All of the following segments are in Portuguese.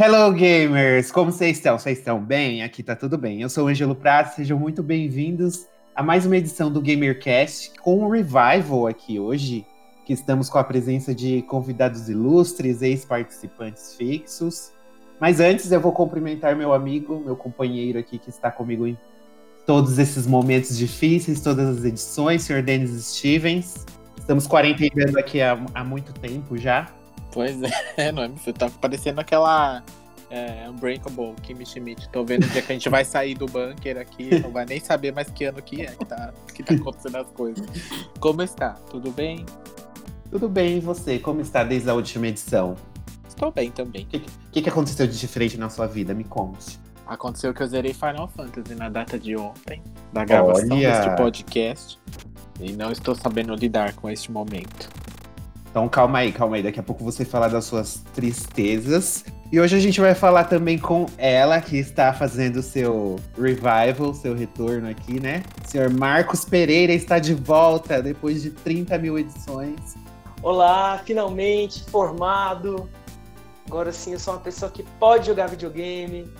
Hello, gamers! Como vocês estão? Vocês estão bem? Aqui tá tudo bem. Eu sou o Ângelo Prado, sejam muito bem-vindos a mais uma edição do GamerCast com um revival aqui hoje, que estamos com a presença de convidados ilustres, ex-participantes fixos. Mas antes eu vou cumprimentar meu amigo, meu companheiro aqui que está comigo em todos esses momentos difíceis, todas as edições, Sr. Denis Stevens. Estamos quarentenando aqui há, há muito tempo já. Pois é, não é? Você tá parecendo aquela é, Unbreakable Kimmy Schmidt. Tô vendo o dia que a gente vai sair do bunker aqui, não vai nem saber mais que ano que é que tá, que tá acontecendo as coisas. Como está? Tudo bem? Tudo bem, e você? Como está desde a última edição? Estou bem também. O que, que, que aconteceu de diferente na sua vida? Me conte. Aconteceu que eu zerei Final Fantasy na data de ontem, da gravação Olha. deste podcast. E não estou sabendo lidar com este momento. Então calma aí, calma aí. Daqui a pouco você falar das suas tristezas. E hoje a gente vai falar também com ela, que está fazendo o seu revival, seu retorno aqui, né? O senhor Marcos Pereira está de volta depois de 30 mil edições. Olá, finalmente formado. Agora sim, eu sou uma pessoa que pode jogar videogame,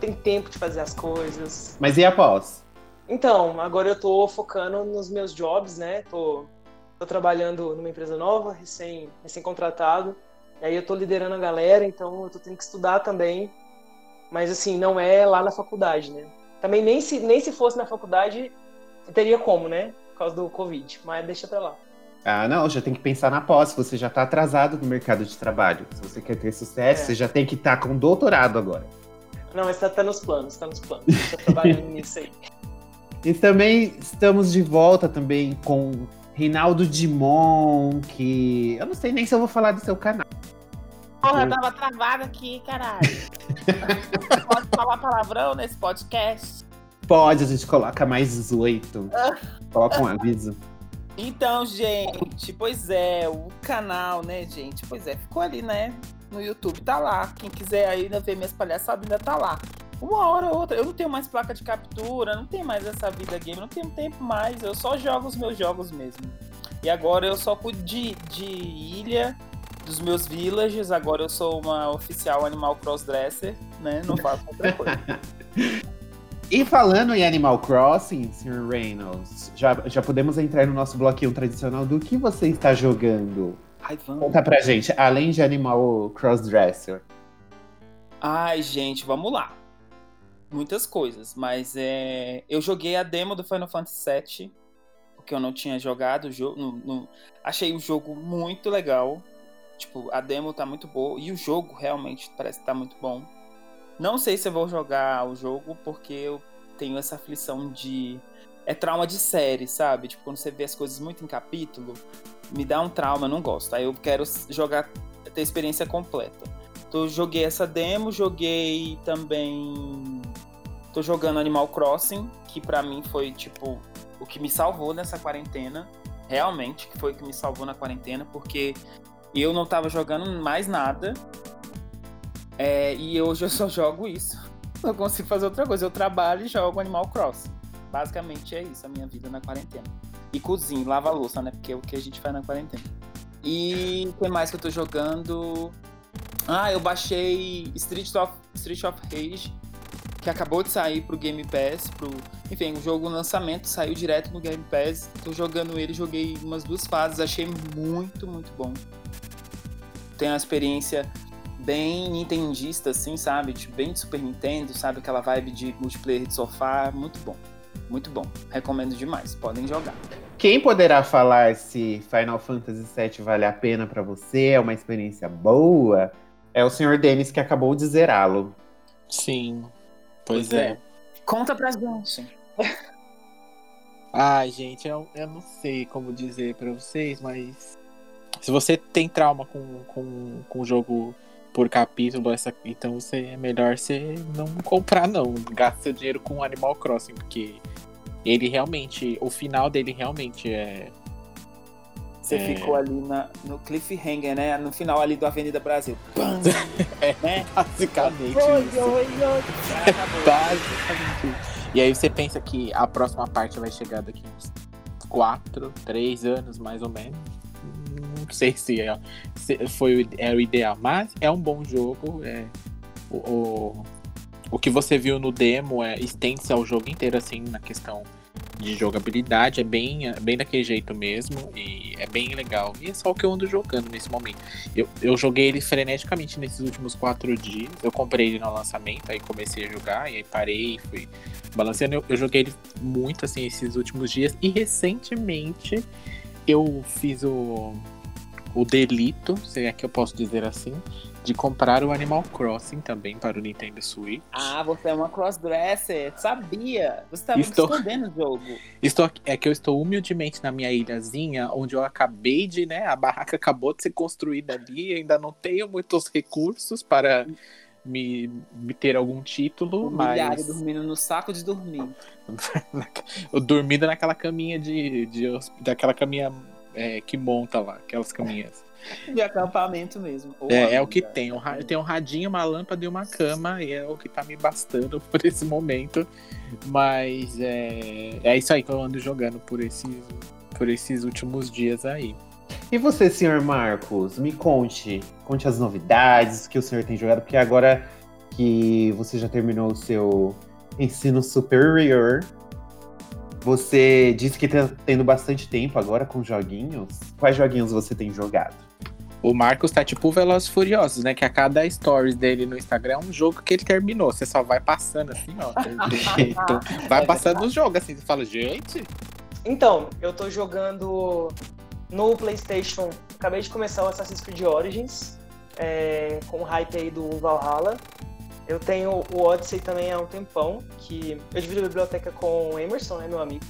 tem tempo de fazer as coisas. Mas e após? Então, agora eu tô focando nos meus jobs, né? Tô, tô trabalhando numa empresa nova, recém, recém-contratado. E aí eu tô liderando a galera, então eu tô tendo que estudar também. Mas assim, não é lá na faculdade, né? Também nem se, nem se fosse na faculdade, teria como, né? Por causa do Covid. Mas deixa pra lá. Ah, não, já tem que pensar na pós. Você já tá atrasado no mercado de trabalho. Se você quer ter sucesso, É. você já tem que estar com doutorado agora. Não, mas tá, tá nos planos, tá nos planos. Tô trabalhando nisso aí. E também estamos de volta também com Rinaldo Dimon, que eu não sei nem se eu vou falar do seu canal. Porra, eu tava travada aqui, caralho. Pode falar palavrão nesse podcast? Pode, a gente coloca mais 18. Coloca um aviso. Então, gente, pois é, o canal, né, gente? Pois é, ficou ali, né? No YouTube, tá lá. Quem quiser ainda ver minhas palhaçadas, ainda tá lá. Uma hora ou outra, eu não tenho mais placa de captura, não tenho mais essa vida game, não tenho tempo mais, eu só jogo os meus jogos mesmo. E agora eu só cuido de, de ilha, dos meus villages, agora eu sou uma oficial animal crossdresser, né? Não faço outra coisa. E falando em Animal Crossing, Sr. Reynolds, já, já podemos entrar no nosso bloquinho tradicional do que você está jogando. Ai, vamos. Conta pra gente, além de Animal Crossdresser. Ai, gente, vamos lá. Muitas coisas, mas é... eu joguei a demo do Final Fantasy VII, porque eu não tinha jogado o jogo. Achei o jogo muito legal. Tipo, a demo tá muito boa e o jogo realmente parece que tá muito bom. Não sei se eu vou jogar o jogo porque eu tenho essa aflição de. É trauma de série, sabe? Tipo, quando você vê as coisas muito em capítulo, me dá um trauma, eu não gosto. Aí eu quero jogar, ter experiência completa. Então, eu joguei essa demo, joguei também. Tô jogando Animal Crossing, que pra mim foi, tipo, o que me salvou nessa quarentena. Realmente, que foi o que me salvou na quarentena, porque eu não tava jogando mais nada. É, e hoje eu só jogo isso. Não consigo fazer outra coisa. Eu trabalho e jogo Animal Crossing. Basicamente é isso a minha vida na quarentena. E cozinho, lava louça, né? Porque é o que a gente faz na quarentena. E o que mais que eu tô jogando? Ah, eu baixei Street of, Street of Rage, que acabou de sair pro Game Pass. Pro... Enfim, o jogo lançamento saiu direto no Game Pass. Tô jogando ele, joguei umas duas fases, achei muito, muito bom. Tem uma experiência bem nintendista, assim, sabe? Tipo, bem de Super Nintendo, sabe? Aquela vibe de multiplayer de sofá. Muito bom. Muito bom. Recomendo demais. Podem jogar. Quem poderá falar se Final Fantasy VII vale a pena pra você? É uma experiência boa? É o Sr. Denis que acabou de zerá-lo. Sim. Pois, Pois é. é. Conta pra gente. Ai, gente, eu, eu não sei como dizer pra vocês, mas. Se você tem trauma com, com, com o jogo por capítulo, essa, então você, é melhor você não comprar, não. Gasta seu dinheiro com Animal Crossing, porque ele realmente. O final dele realmente é. Você É. ficou ali na, no cliffhanger, né? No final ali do Avenida Brasil. Pam! É. né? Basicamente Oi, isso. oi, oi. Basicamente. E aí você pensa que a próxima parte vai chegar daqui uns 4, 3 anos, mais ou menos. Não sei se, é, se foi o- é o ideal, mas é um bom jogo. É, o, o, o que você viu no demo é estende-se ao jogo inteiro, assim, na questão de jogabilidade, é bem, é bem daquele jeito mesmo e é bem legal. E é só o que eu ando jogando nesse momento. Eu, eu joguei ele freneticamente nesses últimos quatro dias. Eu comprei ele no lançamento, aí comecei a jogar, e aí parei, fui balanceando. Eu, eu joguei ele muito assim esses últimos dias e recentemente eu fiz o, o delito, se é que eu posso dizer assim, de comprar o Animal Crossing também para o Nintendo Switch. Ah, você é uma crossdresser, sabia? Você estava estou... escondendo o jogo. Estou, é que eu estou humildemente na minha ilhazinha, onde eu acabei de, né, a barraca acabou de ser construída ali, ainda não tenho muitos recursos para me, me ter algum título, Humilhado, mas... dormindo no saco de dormir. dormindo naquela caminha de, de daquela caminha é, que monta lá, aquelas caminhas. De acampamento mesmo. É, é, o que tem. Tem um radinho, uma lâmpada e uma cama, e é o que tá me bastando por esse momento. Mas é, é isso aí que eu ando jogando por esses, por esses últimos dias aí. E você, senhor Marcos, me conte. Conte as novidades que o senhor tem jogado, porque agora que você já terminou o seu ensino superior, você disse que tá tendo bastante tempo agora com joguinhos. Quais joguinhos você tem jogado? O Marcos tá tipo Velozes Furiosos, né? Que a cada stories dele no Instagram é um jogo que ele terminou. Você só vai passando assim, ó. então, vai passando o jogo, assim. Você fala, gente. Então, eu tô jogando no PlayStation. Acabei de começar o Assassin's Creed Origins. É, com o hype aí do Valhalla. Eu tenho o Odyssey também há um tempão, que eu divido a biblioteca com o Emerson, né, meu amigo.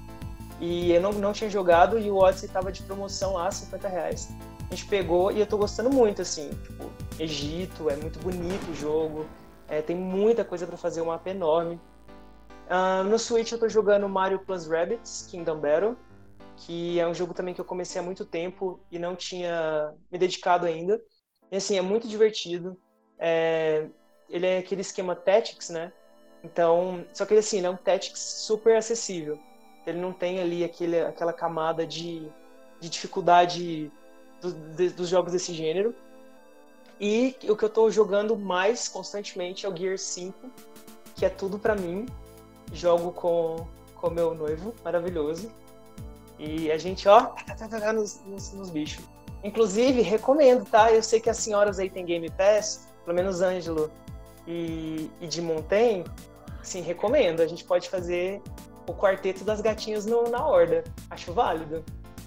E eu não, não tinha jogado e o Odyssey tava de promoção lá, 50 reais a gente pegou e eu tô gostando muito, assim, tipo, Egito, é muito bonito o jogo, é, tem muita coisa para fazer, um mapa enorme. Uh, no Switch eu tô jogando Mario Plus Rabbids Kingdom Battle, que é um jogo também que eu comecei há muito tempo e não tinha me dedicado ainda. E assim, é muito divertido. É, ele é aquele esquema Tactics, né? Então, só que ele assim, ele é um Tactics super acessível. Ele não tem ali aquele, aquela camada de, de dificuldade do, de, dos jogos desse gênero. E o que eu tô jogando mais constantemente é o Gear 5, que é tudo para mim. Jogo com com meu noivo, maravilhoso. E a gente, ó, tá, tá, tá, nos, nos, nos bichos. Inclusive, recomendo, tá? Eu sei que as senhoras aí têm Game Pass, pelo menos Ângelo e, e de Montaigne. Sim, recomendo. A gente pode fazer o quarteto das gatinhas no, na horda. Acho válido.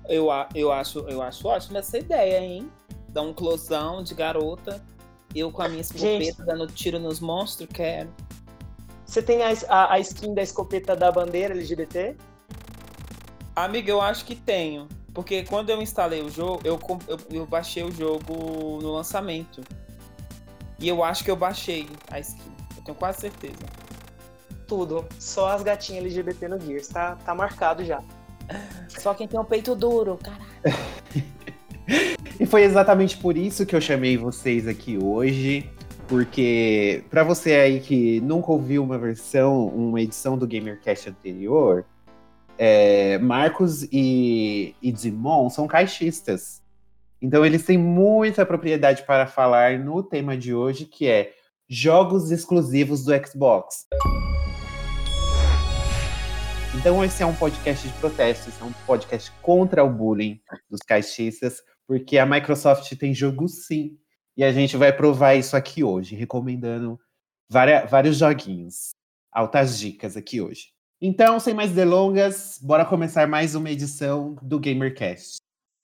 Eu, eu, acho, eu acho ótima essa ideia, hein? Dar um closão de garota. Eu com a minha escopeta dando tiro nos monstros, quero. Você tem a, a, a, skin da escopeta da bandeira LGBT? Amiga, eu acho que tenho. Porque quando eu instalei o jogo, eu, eu, eu baixei o jogo no lançamento. E eu acho que eu baixei a skin. Eu tenho quase certeza. Tudo. Só as gatinhas LGBT no Gears. Tá, tá marcado já. Só quem tem o peito duro, caralho. e foi exatamente por isso que eu chamei vocês aqui hoje. Porque, para você aí que nunca ouviu uma versão, uma edição do GamerCast anterior, é, Marcos e, e Dimon são caixistas. Então, eles têm muita propriedade para falar no tema de hoje, que é jogos exclusivos do Xbox. Então, esse é um podcast de protesto, esse é um podcast contra o bullying dos caixistas, porque a Microsoft tem jogo sim. E a gente vai provar isso aqui hoje, recomendando várias, vários joguinhos. Altas dicas aqui hoje. Então, sem mais delongas, bora começar mais uma edição do GamerCast.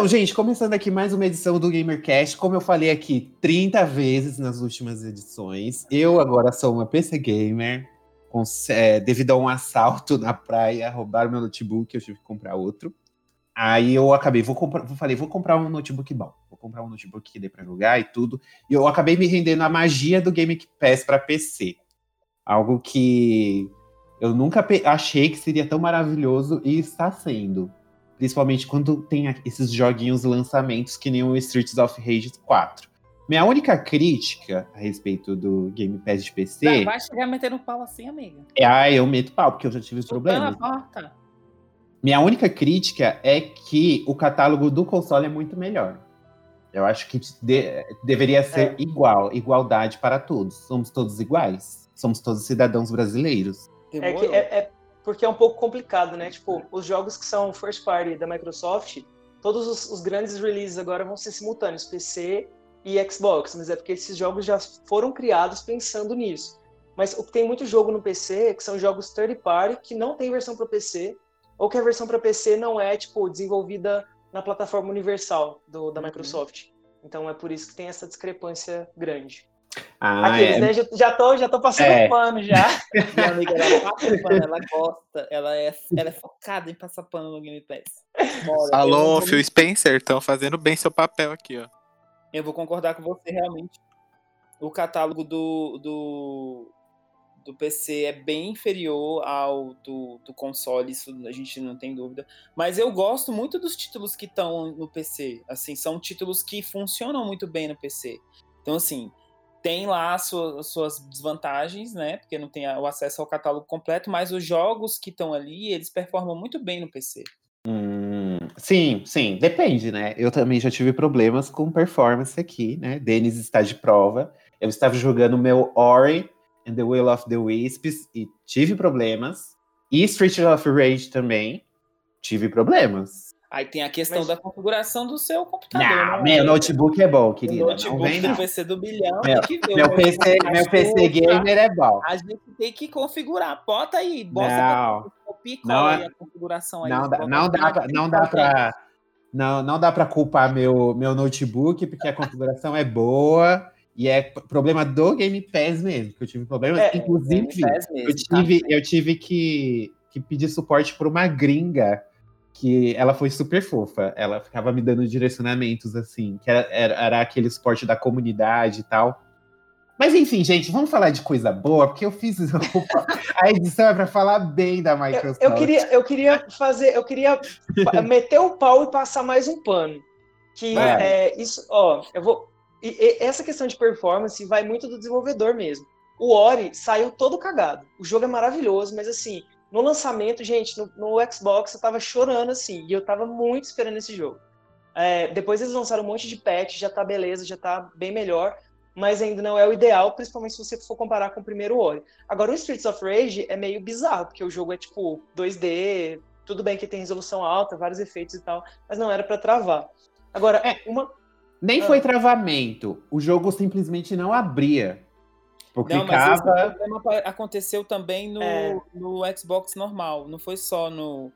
Então, gente, começando aqui mais uma edição do GamerCast. Como eu falei aqui 30 vezes nas últimas edições, eu agora sou uma PC Gamer. Com, é, devido a um assalto na praia, roubaram meu notebook, eu tive que comprar outro. Aí eu acabei, vou comprar, falei, vou comprar um notebook bom, vou comprar um notebook que dê para jogar e tudo. E eu acabei me rendendo à magia do Game Pass para PC. Algo que eu nunca achei que seria tão maravilhoso e está sendo. Principalmente quando tem esses joguinhos lançamentos que nem o Streets of Rage 4. Minha única crítica a respeito do Game Pass de PC. Vai chegar metendo pau assim, amiga. É, ah, eu meto pau, porque eu já tive os problemas. Minha única crítica é que o catálogo do console é muito melhor. Eu acho que de, deveria ser é. igual, igualdade para todos. Somos todos iguais. Somos todos cidadãos brasileiros. É, que, é, é, porque é um pouco complicado, né? Tipo, os jogos que são first party da Microsoft, todos os, os grandes releases agora vão ser simultâneos, PC e Xbox, mas é porque esses jogos já foram criados pensando nisso. Mas tem muito jogo no PC que são jogos third party que não tem versão para PC, ou que a versão para PC não é tipo desenvolvida na plataforma universal do, da uhum. Microsoft. Então é por isso que tem essa discrepância grande. Ah, Aqueles, é. né? Já, já, tô, já tô passando é. pano já. Minha amiga, ela passa pano, ela gosta, ela é, ela é focada em passar pano no Game Pass. Bora, Alô, Phil Spencer, estão fazendo bem seu papel aqui, ó. Eu vou concordar com você, realmente. O catálogo do, do, do PC é bem inferior ao do, do console, isso a gente não tem dúvida. Mas eu gosto muito dos títulos que estão no PC. Assim, são títulos que funcionam muito bem no PC. Então, assim, tem lá as suas desvantagens, né? Porque não tem o acesso ao catálogo completo, mas os jogos que estão ali, eles performam muito bem no PC. Hum, sim, sim, depende, né? Eu também já tive problemas com performance aqui, né? Denis está de prova. Eu estava jogando meu Ori and the Will of the Wisps e tive problemas. E Street of Rage também tive problemas. Aí tem a questão Mas... da configuração do seu computador. Não, né? meu notebook é bom, querido. O notebook do PC do bilhão meu, tem que ver. Meu, PC, meu PC gamer é bom. A gente tem que configurar. Bota aí, bota não, não, aí a configuração aí. Não, dá, não dá pra, não dá pra, não, não dá para culpar meu, meu notebook, porque a configuração é boa. E é problema do Game Pass mesmo, que eu tive problemas. É, Inclusive, mesmo, eu tive, tá? eu tive que, que pedir suporte para uma gringa que ela foi super fofa. Ela ficava me dando direcionamentos, assim, que era, era, era, aquele suporte da comunidade e tal. Mas enfim, gente, vamos falar de coisa boa, porque eu fiz a edição é para falar bem da Microsoft. Eu, eu, queria, eu queria fazer, eu queria meter o pau e passar mais um pano. Que é isso, ó, eu vou. E, e, essa questão de performance vai muito do desenvolvedor mesmo. O Ori saiu todo cagado. O jogo é maravilhoso, mas assim, no lançamento, gente, no, no, Xbox eu tava chorando assim, e eu tava muito esperando esse jogo. É, depois eles lançaram um monte de patch, já tá beleza, já tá bem melhor, mas ainda não é o ideal, principalmente se você for comparar com o primeiro Ori. Agora, o Streets of Rage é meio bizarro, porque o jogo é tipo 2D, tudo bem que tem resolução alta, vários efeitos e tal, mas não era para travar. Agora, é, uma. Nem ah. foi travamento, o jogo simplesmente não abria. Porque não, mas cada... problema aconteceu também no, é. no Xbox normal. Não foi só no.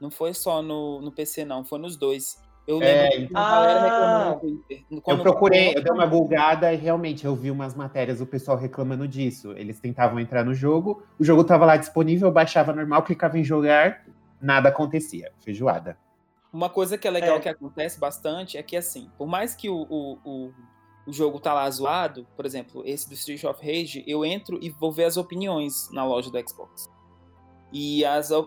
Não foi só no, no PC, não, foi nos dois. Eu lembro é, que ah, no Twitter. eu procurei, eu dei uma gulgada e realmente eu vi umas matérias do pessoal reclamando disso. Eles tentavam entrar no jogo, o jogo estava lá disponível, baixava normal, clicava em jogar, nada acontecia. Feijoada. Uma coisa que é legal é. que acontece bastante é que, assim, por mais que o, o, o o jogo tá lá zoado, por exemplo, esse do Street of Rage, eu entro e vou ver as opiniões na loja do Xbox. E as, eu,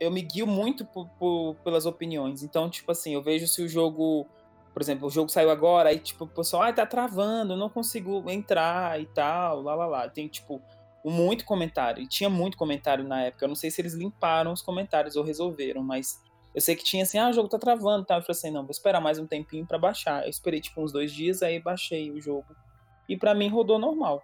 eu me guio muito por, por, pelas opiniões. Então, tipo assim, eu vejo se o jogo. Por exemplo, o jogo saiu agora, aí, tipo, o pessoal, ah, tá travando, não consigo entrar e tal, lá, lá, lá. Tem, tipo, muito comentário. E tinha muito comentário na época. Eu não sei se eles limparam os comentários ou resolveram, mas eu sei que tinha assim, ah, o jogo tá travando, tá? Eu falei assim, não, vou esperar mais um tempinho para baixar. Eu esperei tipo uns dois dias, aí baixei o jogo. E para mim rodou normal.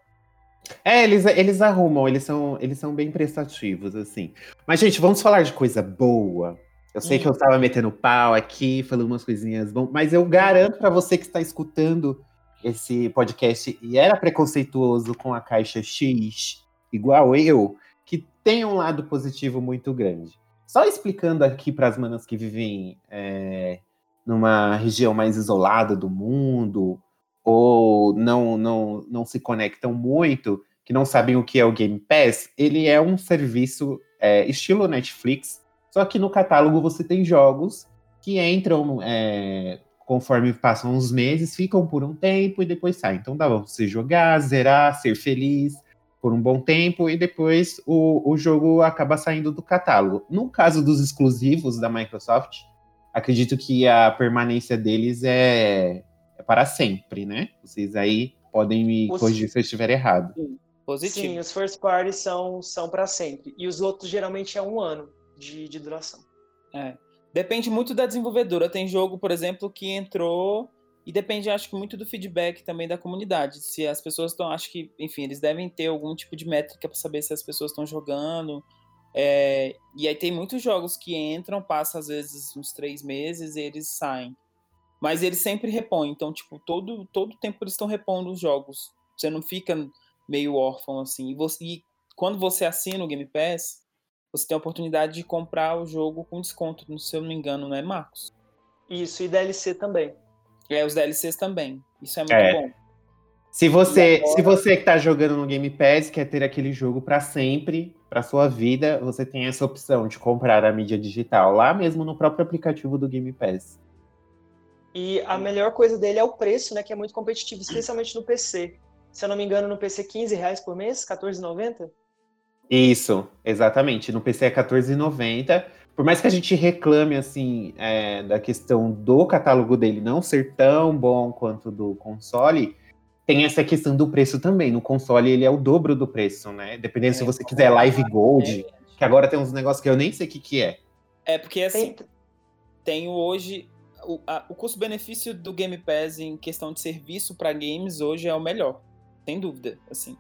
É, eles, eles arrumam, eles são, eles são bem prestativos, assim. Mas, gente, vamos falar de coisa boa. Eu sei hum. que eu estava metendo pau aqui, falando umas coisinhas bom, mas eu garanto para você que está escutando esse podcast e era preconceituoso com a caixa X, igual eu, que tem um lado positivo muito grande. Só explicando aqui para as manas que vivem é, numa região mais isolada do mundo, ou não, não, não se conectam muito, que não sabem o que é o Game Pass, ele é um serviço é, estilo Netflix, só que no catálogo você tem jogos que entram é, conforme passam os meses, ficam por um tempo e depois saem. Então dá pra você jogar, zerar, ser feliz por um bom tempo e depois o, o jogo acaba saindo do catálogo. No caso dos exclusivos da Microsoft, acredito que a permanência deles é, é para sempre, né? Vocês aí podem me os... corrigir se eu estiver errado. Positivo. Sim, os first parties são, são para sempre. E os outros geralmente é um ano de, de duração. É. Depende muito da desenvolvedora. Tem jogo, por exemplo, que entrou e depende, acho que, muito do feedback também da comunidade. Se as pessoas estão. Acho que, enfim, eles devem ter algum tipo de métrica para saber se as pessoas estão jogando. É, e aí tem muitos jogos que entram, passa às vezes uns três meses e eles saem. Mas eles sempre repõem. Então, tipo, todo, todo tempo eles estão repondo os jogos. Você não fica meio órfão assim. E, você, e quando você assina o Game Pass, você tem a oportunidade de comprar o jogo com desconto, se eu não me engano, não é, Marcos? Isso, e DLC também. É, os DLCs também. Isso é muito é. bom. Se você, agora... se você que tá jogando no Game Pass quer ter aquele jogo para sempre, para sua vida, você tem essa opção de comprar a mídia digital lá mesmo no próprio aplicativo do Game Pass. E a melhor coisa dele é o preço, né, que é muito competitivo, especialmente no PC. Se eu não me engano, no PC 15 reais por mês, 14,90? Isso, exatamente. No PC é R$14,90. Por mais que a gente reclame, assim, é, da questão do catálogo dele não ser tão bom quanto do console, tem essa questão do preço também. No console ele é o dobro do preço, né? Dependendo é, se você quiser Live Gold, que agora tem uns negócios que eu nem sei o que, que é. É, porque assim, tem... tenho hoje. O, o custo-benefício do Game Pass em questão de serviço para games hoje é o melhor. Sem dúvida, assim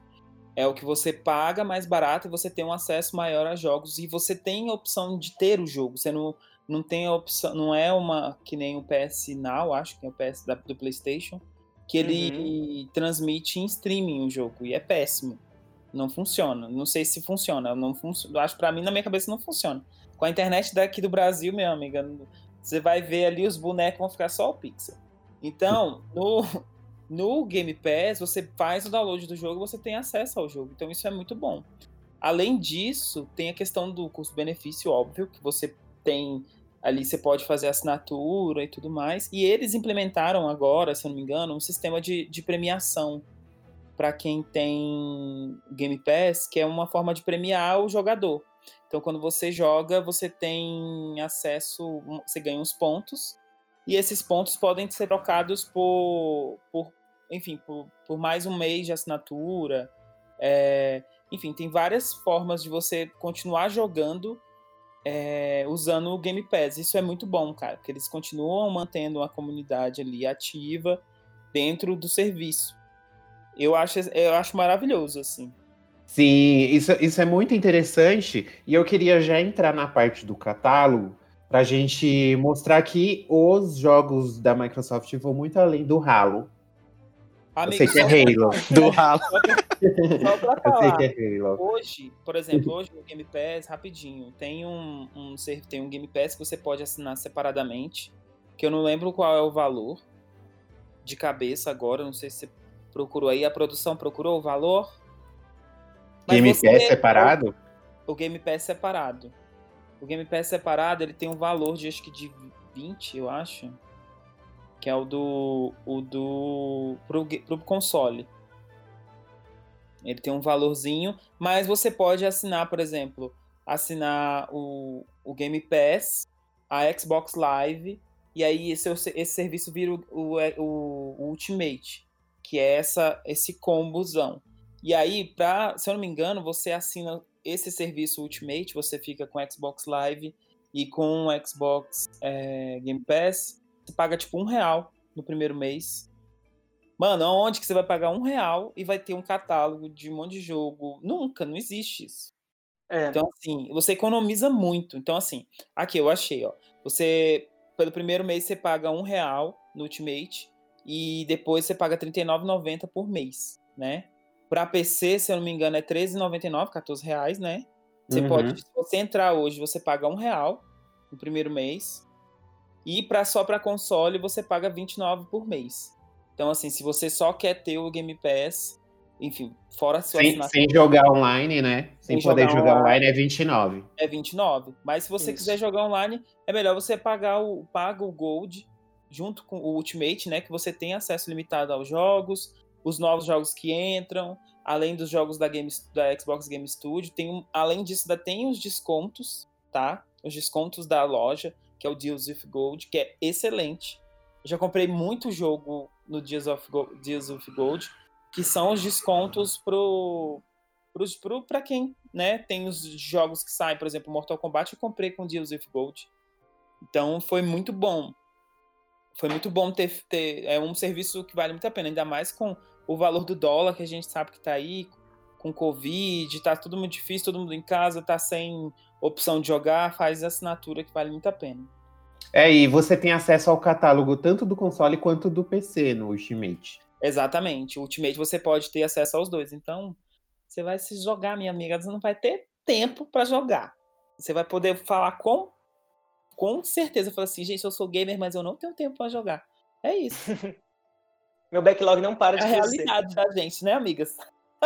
é o que você paga mais barato e você tem um acesso maior a jogos e você tem a opção de ter o jogo. Você não, não tem a opção, não é uma que nem o PS Now, acho que é o PS da, do PlayStation, que ele uhum. transmite em streaming o jogo e é péssimo. Não funciona. Não sei se funciona. Não fun acho para mim na minha cabeça não funciona. Com a internet daqui do Brasil, minha amiga, você vai ver ali os bonecos vão ficar só o pixel. Então, no, no Game Pass, você faz o download do jogo e você tem acesso ao jogo. Então isso é muito bom. Além disso, tem a questão do custo-benefício, óbvio, que você tem ali, você pode fazer assinatura e tudo mais. E eles implementaram agora, se eu não me engano, um sistema de, de premiação para quem tem Game Pass, que é uma forma de premiar o jogador. Então, quando você joga, você tem acesso, você ganha uns pontos e esses pontos podem ser trocados por, por enfim, por, por mais um mês de assinatura. É, enfim, tem várias formas de você continuar jogando é, usando o Game Pass. Isso é muito bom, cara, porque eles continuam mantendo a comunidade ali ativa dentro do serviço. Eu acho, eu acho maravilhoso, assim. Sim, isso, isso é muito interessante. E eu queria já entrar na parte do catálogo, para a gente mostrar que os jogos da Microsoft vão muito além do Halo. Amigo, eu sei que é Halo. do Halo. Só pra falar. Eu sei que é Halo. Hoje, por exemplo, hoje no Game Pass, rapidinho, tem um, um, tem um Game Pass que você pode assinar separadamente, que eu não lembro qual é o valor de cabeça agora, não sei se você procurou aí, a produção procurou o valor. Game Pass separado? O Game Pass separado. O Game Pass separado, ele tem um valor de acho que de 20, eu acho. Que é o do. O do. Pro, pro console. Ele tem um valorzinho, mas você pode assinar, por exemplo, assinar o, o Game Pass, a Xbox Live, e aí esse, esse serviço vira o, o, o Ultimate, que é essa, esse combozão. E aí, pra, se eu não me engano, você assina esse serviço Ultimate, você fica com Xbox Live e com Xbox é, Game Pass, você paga tipo um real no primeiro mês. Mano, onde que você vai pagar um real e vai ter um catálogo de um monte de jogo? Nunca, não existe isso. É. Então, assim, você economiza muito. Então, assim, aqui eu achei, ó. Você, pelo primeiro mês, você paga um real no Ultimate e depois você paga R$39,90 por mês, né? Para PC, se eu não me engano, é R$13,99, 14 reais, né? Você uhum. pode, se você entrar hoje, você paga um real no primeiro mês. E para só para console você paga 29 por mês. Então assim, se você só quer ter o Game Pass, enfim, fora a sua sem, sem jogar online, né? Sem, sem poder jogar, jogar online, online, é 29. É 29. Mas se você Isso. quiser jogar online, é melhor você pagar o paga o Gold junto com o Ultimate, né, que você tem acesso limitado aos jogos, os novos jogos que entram, além dos jogos da, Game, da Xbox Game Studio, tem além disso ainda tem os descontos, tá? Os descontos da loja, que é o Deals with Gold, que é excelente. Eu já comprei muito jogo no Deals of Gold, Deals with Gold que são os descontos pro para quem né, tem os jogos que saem, por exemplo, Mortal Kombat, eu comprei com Deals with Gold. Então foi muito bom. Foi muito bom ter, ter. É um serviço que vale muito a pena, ainda mais com o valor do dólar que a gente sabe que está aí, com Covid, tá tudo muito difícil, todo mundo em casa, tá sem opção de jogar, faz assinatura que vale muito a pena. É, e você tem acesso ao catálogo tanto do console quanto do PC no Ultimate. Exatamente. O Ultimate você pode ter acesso aos dois. Então, você vai se jogar, minha amiga, você não vai ter tempo para jogar. Você vai poder falar com com certeza, falar assim, gente, eu sou gamer, mas eu não tenho tempo para jogar. É isso. Meu backlog não para de é a realidade da gente, né, amigas?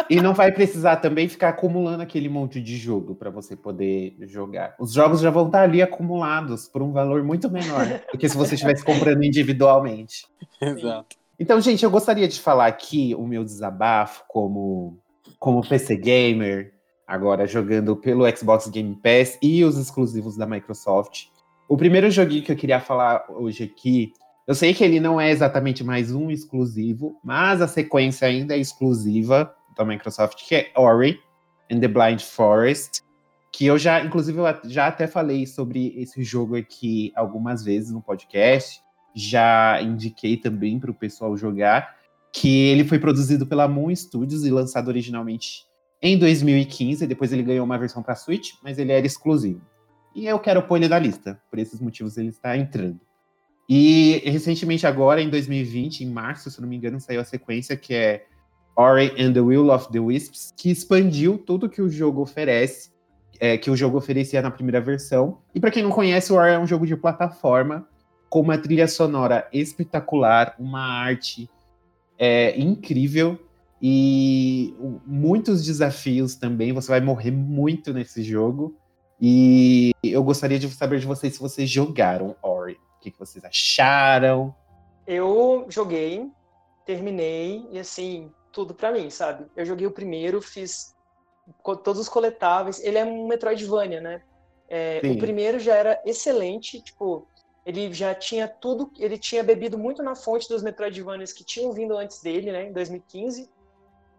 E não vai precisar também ficar acumulando aquele monte de jogo para você poder jogar. Os jogos já vão estar ali acumulados por um valor muito menor do que se você estivesse comprando individualmente. Exato. Então, gente, eu gostaria de falar aqui o meu desabafo como, como PC gamer, agora jogando pelo Xbox Game Pass e os exclusivos da Microsoft. O primeiro joguinho que eu queria falar hoje aqui, eu sei que ele não é exatamente mais um exclusivo, mas a sequência ainda é exclusiva da Microsoft, que é Ori and the Blind Forest, que eu já, inclusive, eu já até falei sobre esse jogo aqui algumas vezes no podcast já indiquei também para o pessoal jogar, que ele foi produzido pela Moon Studios e lançado originalmente em 2015. Depois ele ganhou uma versão para Switch, mas ele era exclusivo. E eu quero pôr ele na lista, por esses motivos ele está entrando. E recentemente, agora, em 2020, em março, se não me engano, saiu a sequência que é Ori and the Will of the Wisps, que expandiu tudo que o jogo oferece, é, que o jogo oferecia na primeira versão. E para quem não conhece, o Ori é um jogo de plataforma com uma trilha sonora espetacular, uma arte é, incrível e muitos desafios também. Você vai morrer muito nesse jogo. E eu gostaria de saber de vocês se vocês jogaram Ori. O que, que vocês acharam? Eu joguei, terminei e assim, tudo para mim, sabe? Eu joguei o primeiro, fiz todos os coletáveis. Ele é um Metroidvania, né? É, o primeiro já era excelente, tipo, ele já tinha tudo, ele tinha bebido muito na fonte dos Metroidvanias que tinham vindo antes dele, né, em 2015.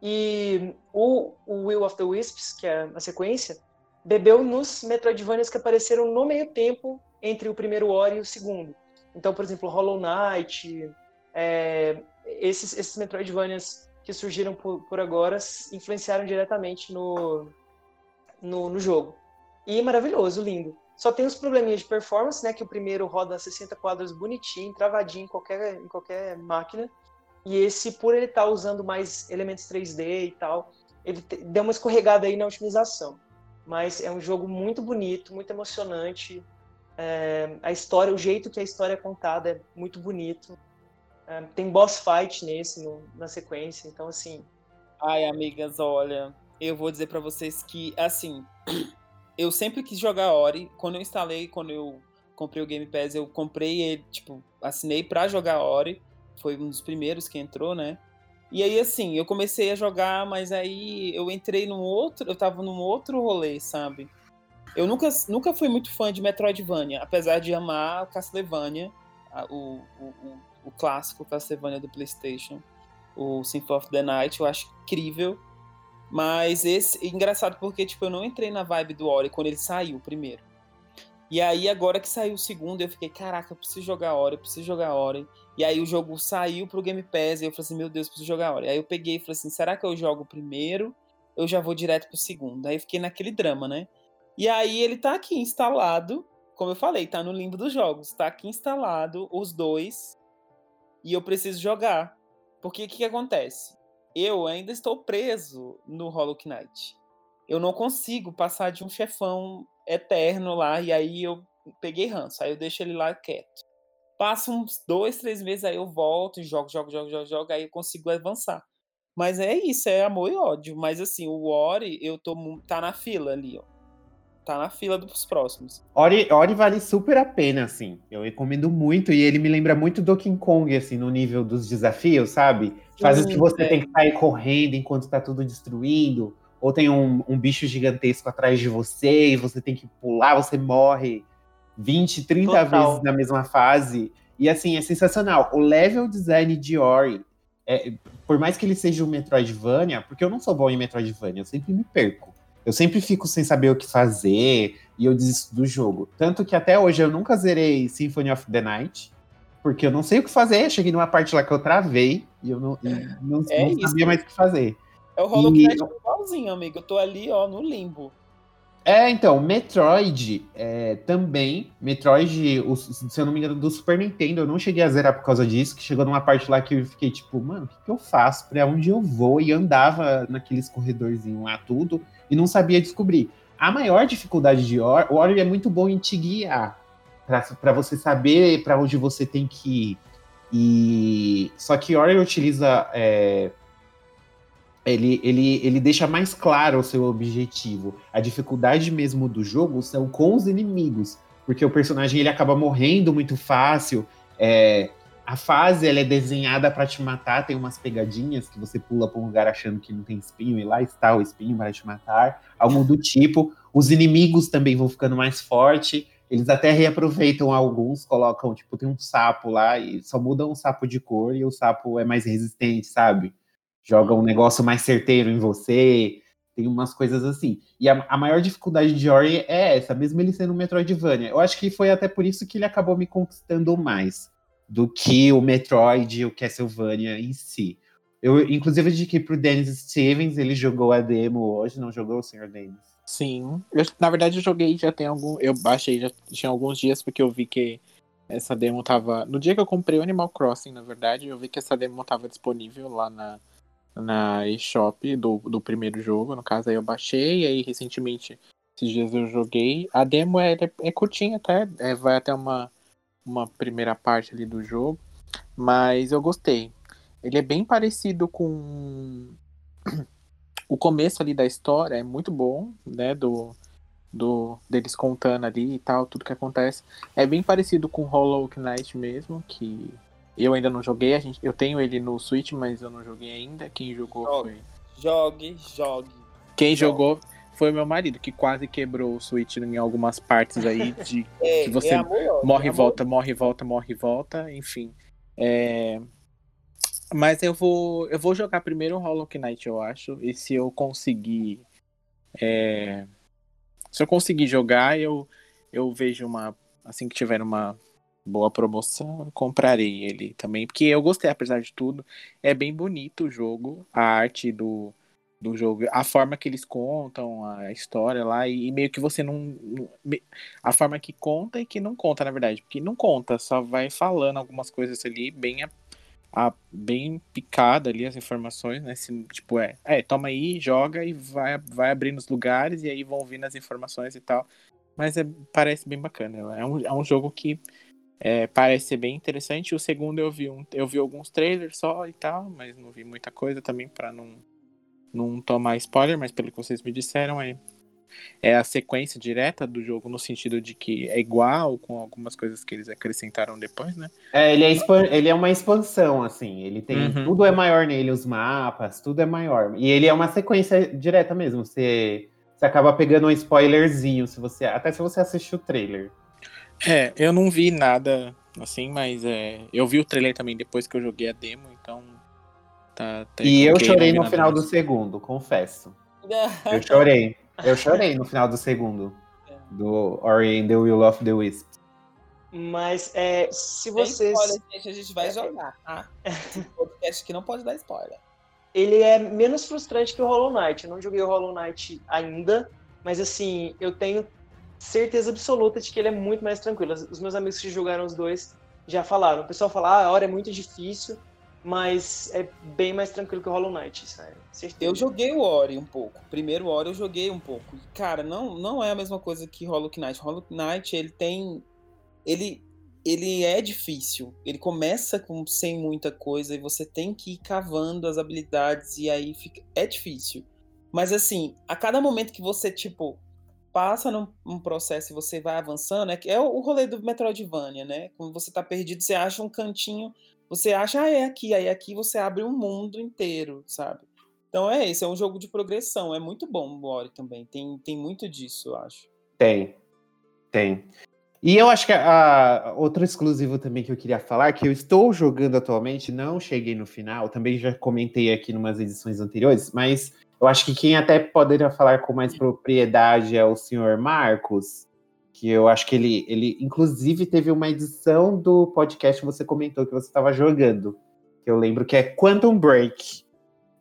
E o, o Will of the Wisps, que é a sequência, bebeu nos Metroidvanias que apareceram no meio tempo entre o primeiro Ori e o segundo. Então, por exemplo, Hollow Knight, é, esses, esses Metroidvanias que surgiram por, por agora influenciaram diretamente no, no, no jogo. E maravilhoso, lindo. Só tem os probleminhas de performance, né? Que o primeiro roda 60 quadros bonitinho, travadinho em qualquer, em qualquer máquina. E esse, por ele estar tá usando mais elementos 3D e tal, ele deu uma escorregada aí na otimização. Mas é um jogo muito bonito, muito emocionante. É, a história, o jeito que a história é contada é muito bonito. Tem boss fight nesse, no, na sequência, então assim. Ai, amigas, olha, eu vou dizer para vocês que, assim, eu sempre quis jogar Ori. Quando eu instalei, quando eu comprei o Game Pass, eu comprei ele, tipo, assinei pra jogar Ori. Foi um dos primeiros que entrou, né? E aí, assim, eu comecei a jogar, mas aí eu entrei num outro. Eu tava num outro rolê, sabe? Eu nunca, nunca fui muito fã de Metroidvania, apesar de amar Castlevania, o, o, o, o clássico Castlevania do PlayStation, o Symphony of the Night, eu acho incrível. Mas esse. Engraçado porque, tipo, eu não entrei na vibe do Ori quando ele saiu primeiro. E aí, agora que saiu o segundo, eu fiquei, caraca, eu preciso jogar Ori, eu preciso jogar Ori. E aí o jogo saiu pro Game Pass e eu falei assim, meu Deus, preciso jogar Ori. Aí eu peguei e falei assim, será que eu jogo primeiro? Eu já vou direto pro segundo. Aí eu fiquei naquele drama, né? E aí ele tá aqui instalado, como eu falei, tá no limbo dos jogos. Tá aqui instalado os dois. E eu preciso jogar. Porque o que, que acontece? eu ainda estou preso no Hollow Knight. Eu não consigo passar de um chefão eterno lá, e aí eu peguei ranço, aí eu deixo ele lá quieto. Passa uns dois, três meses, aí eu volto, jogo, jogo, jogo, jogo, jogo, aí eu consigo avançar. Mas é isso, é amor e ódio. Mas assim, o Ori, eu tô tá na fila ali, ó. Tá na fila dos próximos. Ori, Ori vale super a pena, assim. Eu recomendo muito. E ele me lembra muito do King Kong, assim, no nível dos desafios, sabe? Fases que você é. tem que sair correndo enquanto tá tudo destruindo. Ou tem um, um bicho gigantesco atrás de você e você tem que pular, você morre 20, 30 Total. vezes na mesma fase. E assim, é sensacional. O level design de Ori, é, por mais que ele seja um Metroidvania, porque eu não sou bom em Metroidvania, eu sempre me perco. Eu sempre fico sem saber o que fazer e eu desisto do jogo. Tanto que até hoje eu nunca zerei Symphony of the Night, porque eu não sei o que fazer. Cheguei numa parte lá que eu travei e eu não, é, não, é não sabia mais o que fazer. É o Hollow Knight igualzinho, amigo. Eu tô ali, ó, no limbo. É, então, Metroid é, também. Metroid, o, se eu não me engano, do Super Nintendo, eu não cheguei a zerar por causa disso, que chegou numa parte lá que eu fiquei tipo, mano, o que, que eu faço? Pra onde eu vou? E andava naqueles corredorzinhos lá, tudo, e não sabia descobrir. A maior dificuldade de Ori, o Ori é muito bom em te guiar, para você saber para onde você tem que ir. E... Só que Ori utiliza é, ele, ele, ele deixa mais claro o seu objetivo. A dificuldade mesmo do jogo são com os inimigos, porque o personagem ele acaba morrendo muito fácil. É, a fase ela é desenhada para te matar, tem umas pegadinhas que você pula para um lugar achando que não tem espinho e lá está o espinho para te matar, algo do tipo. Os inimigos também vão ficando mais fortes. Eles até reaproveitam alguns, colocam, tipo, tem um sapo lá e só mudam o sapo de cor e o sapo é mais resistente, sabe? Joga um negócio mais certeiro em você, tem umas coisas assim. E a, a, maior dificuldade de Ori é essa, mesmo ele sendo um Metroidvania. Eu acho que foi até por isso que ele acabou me conquistando mais do que o Metroid e o Castlevania em si. Eu, inclusive, indiquei pro Dennis Stevens, ele jogou a demo hoje, não jogou o Sr. Dennis? Sim. Eu, na verdade, eu joguei já tem algum. Eu baixei já tinha alguns dias, porque eu vi que essa demo tava. No dia que eu comprei o Animal Crossing, na verdade, eu vi que essa demo tava disponível lá na, na eShop do, do primeiro jogo. No caso, aí eu baixei, aí recentemente, esses dias eu joguei. A demo é, é, é curtinha até, é, vai até uma, uma primeira parte ali do jogo, mas eu gostei. Ele é bem parecido com o começo ali da história, é muito bom, né, do, do deles contando ali e tal, tudo que acontece. É bem parecido com Hollow Knight mesmo, que eu ainda não joguei, a gente, eu tenho ele no Switch, mas eu não joguei ainda. Quem jogou jogue, foi. Jogue, jogue. Quem jogue. jogou foi meu marido, que quase quebrou o Switch em algumas partes aí de é, que você é amor, morre e é volta, morre e volta, morre e volta, enfim. É... Mas eu vou, eu vou jogar primeiro o Hollow Knight, eu acho. E se eu conseguir. É... Se eu conseguir jogar, eu, eu vejo uma. Assim que tiver uma boa promoção, comprarei ele também, porque eu gostei, apesar de tudo. É bem bonito o jogo, a arte do, do jogo, a forma que eles contam a história lá, e, e meio que você não. A forma que conta e que não conta, na verdade, porque não conta, só vai falando algumas coisas ali, bem. A, a, bem picada ali as informações, né? Se, tipo, é, é, toma aí, joga e vai, vai abrindo os lugares e aí vão vindo as informações e tal. Mas é, parece bem bacana. É um, é um jogo que é, parece ser bem interessante. O segundo eu vi um, eu vi alguns trailers só e tal, mas não vi muita coisa também para não não tomar spoiler, mas pelo que vocês me disseram é é a sequência direta do jogo no sentido de que é igual com algumas coisas que eles acrescentaram depois, né? É, ele é, ele é uma expansão, assim. Ele tem. Uhum. Tudo é maior nele, os mapas, tudo é maior. E ele é uma sequência direta mesmo. Você, você acaba pegando um spoilerzinho, se você. Até se você assistir o trailer. É, eu não vi nada assim, mas é, eu vi o trailer também depois que eu joguei a demo, então. Tá, tá e eu chorei no final do segundo, confesso. eu chorei. Eu chorei no final do segundo. Do Ori and the Will of the Wisp. Mas é, se vocês. Spoiler, gente, a gente vai jogar, tá? podcast que não pode dar spoiler. Ele é menos frustrante que o Hollow Knight. Eu não joguei o Hollow Knight ainda, mas assim, eu tenho certeza absoluta de que ele é muito mais tranquilo. Os meus amigos que jogaram os dois já falaram. O pessoal fala, ah, a hora é muito difícil, mas é bem mais tranquilo que o Hollow Knight? Certeza. Eu joguei o Ori um pouco. Primeiro Ori eu joguei um pouco. Cara, não, não é a mesma coisa que Hollow Knight. Hollow Knight, ele tem... Ele ele é difícil. Ele começa com sem muita coisa e você tem que ir cavando as habilidades e aí fica é difícil. Mas assim, a cada momento que você tipo passa num, num processo e você vai avançando, é, é o, o rolê do Metroidvania, né? Quando você tá perdido, você acha um cantinho, você acha, ah, é aqui, aí aqui você abre um mundo inteiro, sabe? Então é esse, é um jogo de progressão, é muito bom o Ori também, tem, tem muito disso, eu acho. Tem, tem. E eu acho que a, a, outro exclusivo também que eu queria falar, que eu estou jogando atualmente, não cheguei no final, também já comentei aqui em umas edições anteriores, mas eu acho que quem até poderia falar com mais propriedade é o senhor Marcos, que eu acho que ele, ele inclusive teve uma edição do podcast que você comentou que você estava jogando, que eu lembro que é Quantum Break,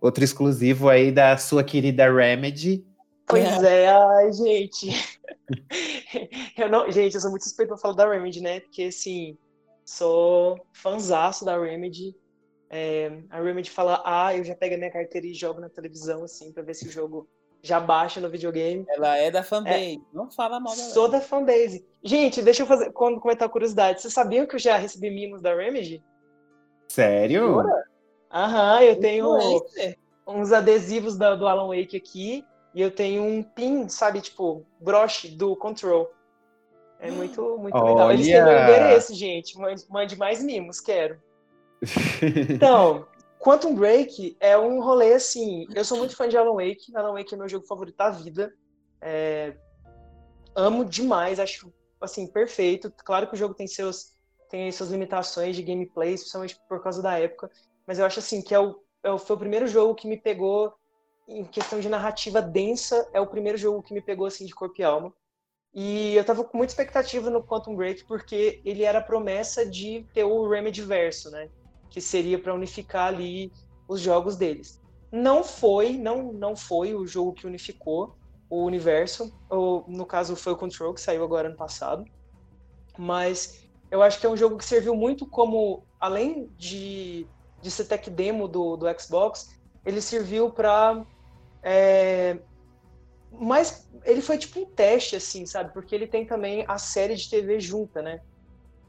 outro exclusivo aí da sua querida Remedy, Pois é, ai, gente. eu não, gente, eu sou muito suspeito pra falar da Remedy, né? Porque, assim, sou fanzaço da Remedy. É, a Remedy fala ah, eu já pego a minha carteira e jogo na televisão, assim, pra ver se o jogo já baixa no videogame. Ela é da fanbase, é, não fala mal da Sou da fanbase. Gente, deixa eu fazer, quando comentar a curiosidade. Vocês sabiam que eu já recebi mimos da Remedy? Sério? Aham, eu tenho uns adesivos da, do Alan Wake aqui e eu tenho um pin, sabe, tipo, broche do Control. É muito, muito Olha. legal. Eles têm meu endereço, gente. Mande mais mimos, quero. Então, Quantum Break é um rolê assim. Eu sou muito fã de Alan Wake. Alan Wake é meu jogo favorito da vida. É... Amo demais, acho assim perfeito. Claro que o jogo tem seus tem suas limitações de gameplay, especialmente por causa da época. Mas eu acho assim que é o, é o foi o primeiro jogo que me pegou em questão de narrativa densa, é o primeiro jogo que me pegou assim de corpo e alma. E eu tava com muita expectativa no Quantum Break porque ele era a promessa de ter o Remedy verso, né? Que seria para unificar ali os jogos deles. Não foi, não não foi o jogo que unificou o universo, ou no caso foi o Control que saiu agora ano passado. Mas eu acho que é um jogo que serviu muito como além de de ser tech demo do, do Xbox, ele serviu para é, mas ele foi tipo um teste, assim, sabe? Porque ele tem também a série de TV junta, né?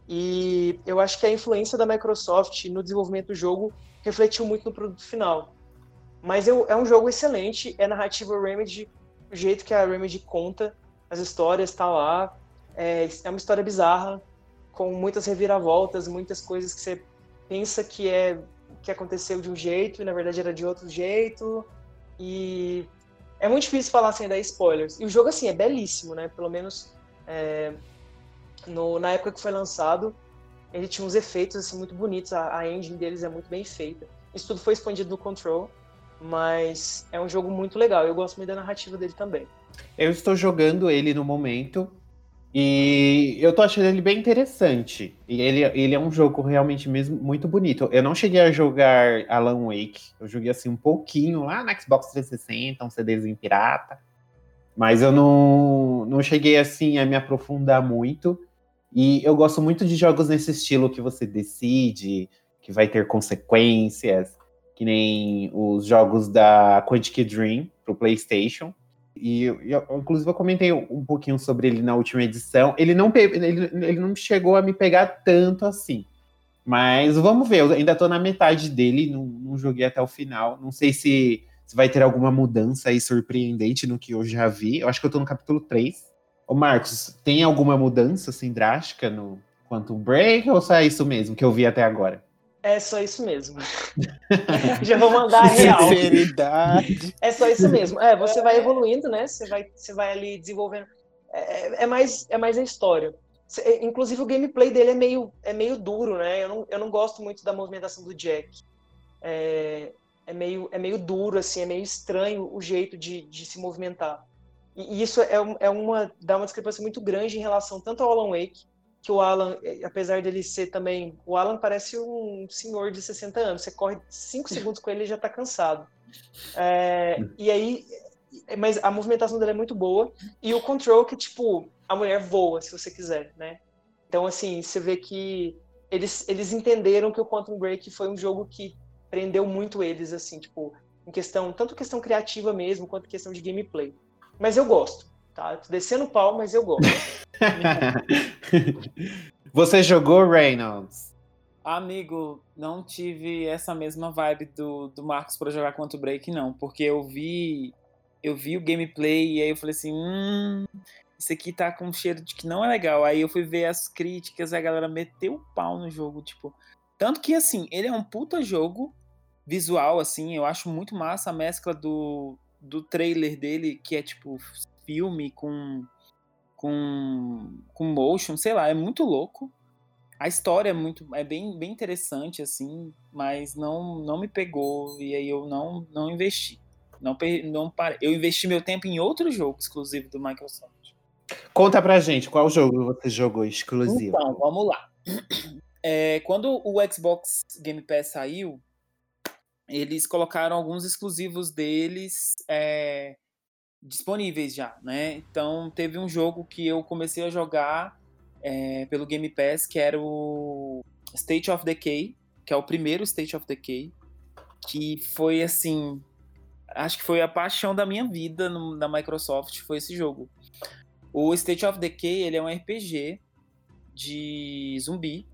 E eu acho que a influência da Microsoft no desenvolvimento do jogo refletiu muito no produto final. Mas eu, é um jogo excelente, é narrativa Remedy, o jeito que a Remedy conta as histórias, tá lá. É, é uma história bizarra, com muitas reviravoltas, muitas coisas que você pensa que é que aconteceu de um jeito e na verdade era de outro jeito. E é muito difícil falar sem dar spoilers. E o jogo, assim, é belíssimo, né? Pelo menos é, no, na época que foi lançado, ele tinha uns efeitos, assim, muito bonitos. A, a engine deles é muito bem feita. Isso tudo foi expandido no Control, mas é um jogo muito legal. Eu gosto muito da narrativa dele também. Eu estou jogando ele no momento e eu tô achando ele bem interessante. E ele, ele é um jogo realmente mesmo muito bonito. Eu não cheguei a jogar Alan Wake. Eu joguei assim um pouquinho lá na Xbox 360, um CDzinho pirata. Mas eu não, não cheguei assim a me aprofundar muito. E eu gosto muito de jogos nesse estilo que você decide, que vai ter consequências, que nem os jogos da Quantic Dream pro PlayStation e eu, inclusive eu comentei um pouquinho sobre ele na última edição. Ele não, ele, ele não chegou a me pegar tanto assim. Mas vamos ver, eu ainda tô na metade dele, não, não joguei até o final. Não sei se, se, vai ter alguma mudança aí surpreendente no que eu já vi. Eu acho que eu tô no capítulo 3. Ô Marcos, tem alguma mudança assim drástica no Quantum Break ou só é isso mesmo que eu vi até agora? É só isso mesmo. Já vou mandar a real. Sinceridade. É só isso mesmo. É, você vai evoluindo, né? Você vai, você vai ali desenvolvendo. É, é mais, é mais a história. Inclusive o gameplay dele é meio, é meio duro, né? Eu não, eu não gosto muito da movimentação do Jack. É, é, meio, é meio duro, assim, é meio estranho o jeito de, de se movimentar. E isso é, é uma, dá uma discrepância muito grande em relação tanto ao Alan Wake que o Alan, eh, apesar dele ser também. O Alan parece um senhor de 60 anos. Você corre 5 segundos com ele e já tá cansado. É, e aí. Mas a movimentação dele é muito boa. E o control, que, tipo, a mulher voa, se você quiser, né? Então, assim, você vê que eles, eles entenderam que o Quantum Break foi um jogo que prendeu muito eles, assim, tipo, em questão, tanto questão criativa mesmo, quanto questão de gameplay. Mas eu gosto, tá? tô descendo o pau, mas eu gosto. Você jogou Reynolds? Amigo, não tive essa mesma vibe do, do Marcos para jogar contra o Break, não. Porque eu vi. Eu vi o gameplay e aí eu falei assim, hum, isso aqui tá com cheiro de que não é legal. Aí eu fui ver as críticas, a galera meteu o pau no jogo, tipo. Tanto que, assim, ele é um puta jogo visual, assim, eu acho muito massa a mescla do, do trailer dele, que é tipo filme com, com, com motion, sei lá, é muito louco. A história é muito é bem, bem interessante assim, mas não não me pegou e aí eu não não investi. Não não parei. Eu investi meu tempo em outro jogo exclusivo do Microsoft. Conta pra gente qual jogo você jogou exclusivo. Então, vamos lá. É, quando o Xbox Game Pass saiu, eles colocaram alguns exclusivos deles é, disponíveis já, né? Então teve um jogo que eu comecei a jogar é, pelo Game Pass, que era o State of Decay, que é o primeiro State of Decay, que foi assim, acho que foi a paixão da minha vida no, na Microsoft, foi esse jogo. O State of Decay, ele é um RPG de zumbi,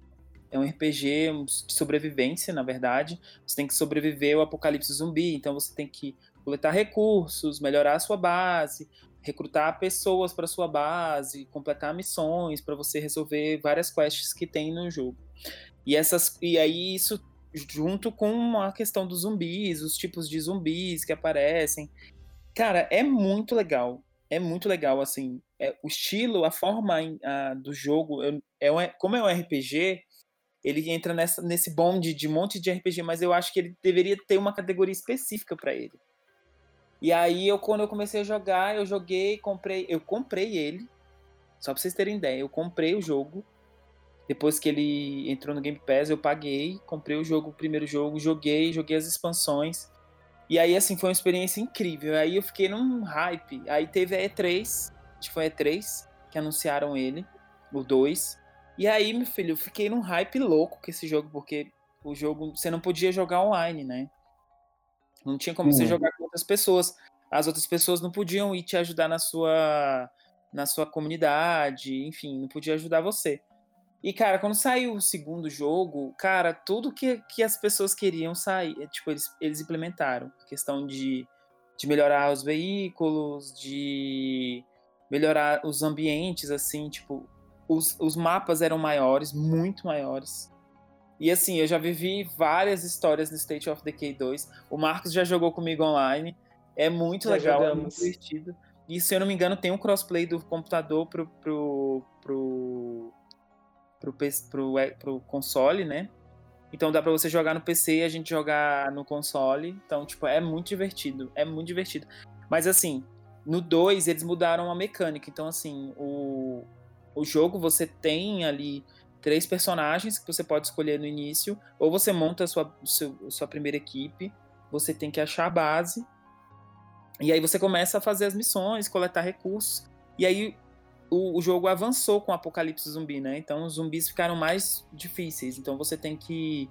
é um RPG de sobrevivência, na verdade. Você tem que sobreviver ao apocalipse zumbi, então você tem que coletar recursos, melhorar a sua base, recrutar pessoas para sua base, completar missões para você resolver várias quests que tem no jogo. E essas e aí isso junto com a questão dos zumbis, os tipos de zumbis que aparecem. Cara, é muito legal. É muito legal assim, é, o estilo, a forma a, do jogo, é, é, como é um RPG, ele entra nessa, nesse bonde de um monte de RPG, mas eu acho que ele deveria ter uma categoria específica para ele. E aí eu quando eu comecei a jogar, eu joguei, comprei, eu comprei ele. Só pra vocês terem ideia, eu comprei o jogo. Depois que ele entrou no Game Pass, eu paguei, comprei o jogo, o primeiro jogo, joguei, joguei as expansões. E aí assim foi uma experiência incrível. Aí eu fiquei num hype. Aí teve a E3, acho que foi a E3 que anunciaram ele, o 2. E aí, meu filho, eu fiquei num hype louco com esse jogo, porque o jogo você não podia jogar online, né? Não tinha como uhum. você jogar com outras pessoas. As outras pessoas não podiam ir te ajudar na sua na sua comunidade, enfim, não podia ajudar você. E, cara, quando saiu o segundo jogo, cara, tudo que, que as pessoas queriam sair, é, tipo, eles, eles implementaram. Questão de, de melhorar os veículos, de melhorar os ambientes, assim, tipo, os, os mapas eram maiores, muito maiores. E assim, eu já vivi várias histórias no State of Decay 2. O Marcos já jogou comigo online. É muito já legal, jogamos. é muito divertido. E se eu não me engano, tem um crossplay do computador pro, pro, pro, pro, pro, pro, pro console, né? Então dá pra você jogar no PC e a gente jogar no console. Então, tipo, é muito divertido. É muito divertido. Mas assim, no 2 eles mudaram a mecânica. Então, assim, o, o jogo você tem ali três personagens que você pode escolher no início, ou você monta a sua, sua primeira equipe, você tem que achar a base, e aí você começa a fazer as missões, coletar recursos, e aí o, o jogo avançou com o apocalipse zumbi, né? Então os zumbis ficaram mais difíceis, então você tem que.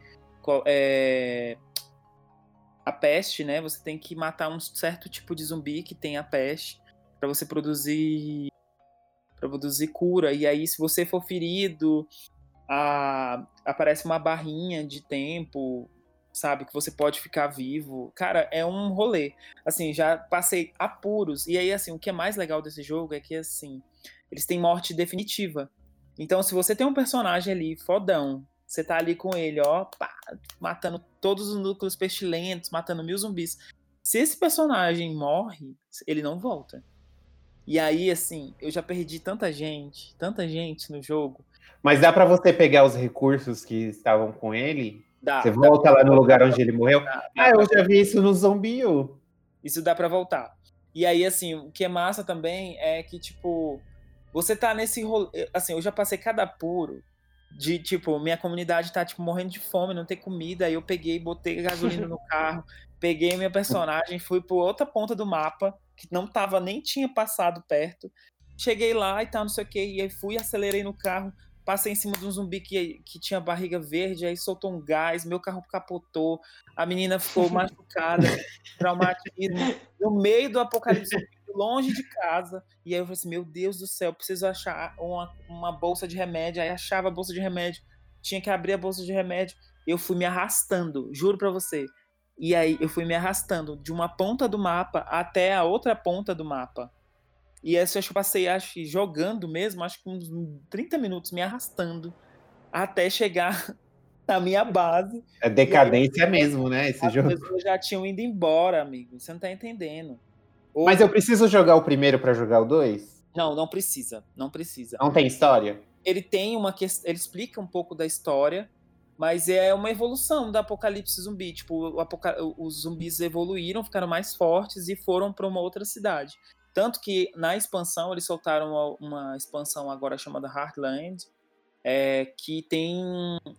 É, a peste, né? Você tem que matar um certo tipo de zumbi que tem a peste para você produzir para produzir cura. E aí, se você for ferido, a, aparece uma barrinha de tempo, sabe? Que você pode ficar vivo. Cara, é um rolê. Assim, já passei apuros. E aí, assim, o que é mais legal desse jogo é que, assim, eles têm morte definitiva. Então, se você tem um personagem ali, fodão, você tá ali com ele, ó, pá, matando todos os núcleos pestilentos, matando mil zumbis. Se esse personagem morre, ele não volta. E aí, assim, eu já perdi tanta gente, tanta gente no jogo, mas dá para você pegar os recursos que estavam com ele? Dá. Você volta lá no lugar onde ele morreu? Dá, ah, eu já vi isso no Zombio. Isso dá para voltar. E aí, assim, o que é massa também é que, tipo, você tá nesse rolê. Assim, eu já passei cada apuro de, tipo, minha comunidade tá, tipo, morrendo de fome, não tem comida. Aí eu peguei, botei gasolina no carro, peguei minha personagem, fui por outra ponta do mapa, que não tava, nem tinha passado perto. Cheguei lá e tal, não sei o que, e aí fui, acelerei no carro, passei em cima de um zumbi que, que tinha barriga verde, aí soltou um gás, meu carro capotou, a menina ficou machucada, traumatismo. No meio do apocalipse, longe de casa. E aí eu falei assim: meu Deus do céu, preciso achar uma, uma bolsa de remédio. Aí achava a bolsa de remédio, tinha que abrir a bolsa de remédio. Eu fui me arrastando, juro pra você. E aí eu fui me arrastando de uma ponta do mapa até a outra ponta do mapa. E essa eu acho que eu passei, acho jogando mesmo, acho que uns 30 minutos me arrastando até chegar na minha base. É decadência aí, mesmo, né? Esse as jogo. As pessoas já tinham ido embora, amigo. Você não tá entendendo. Ou... Mas eu preciso jogar o primeiro para jogar o dois? Não, não precisa. Não precisa. Não tem história? Ele tem uma questão. Ele explica um pouco da história, mas é uma evolução do apocalipse zumbi. Tipo, apoca... os zumbis evoluíram, ficaram mais fortes e foram para uma outra cidade. Tanto que na expansão, eles soltaram uma expansão agora chamada Heartland, é, que tem.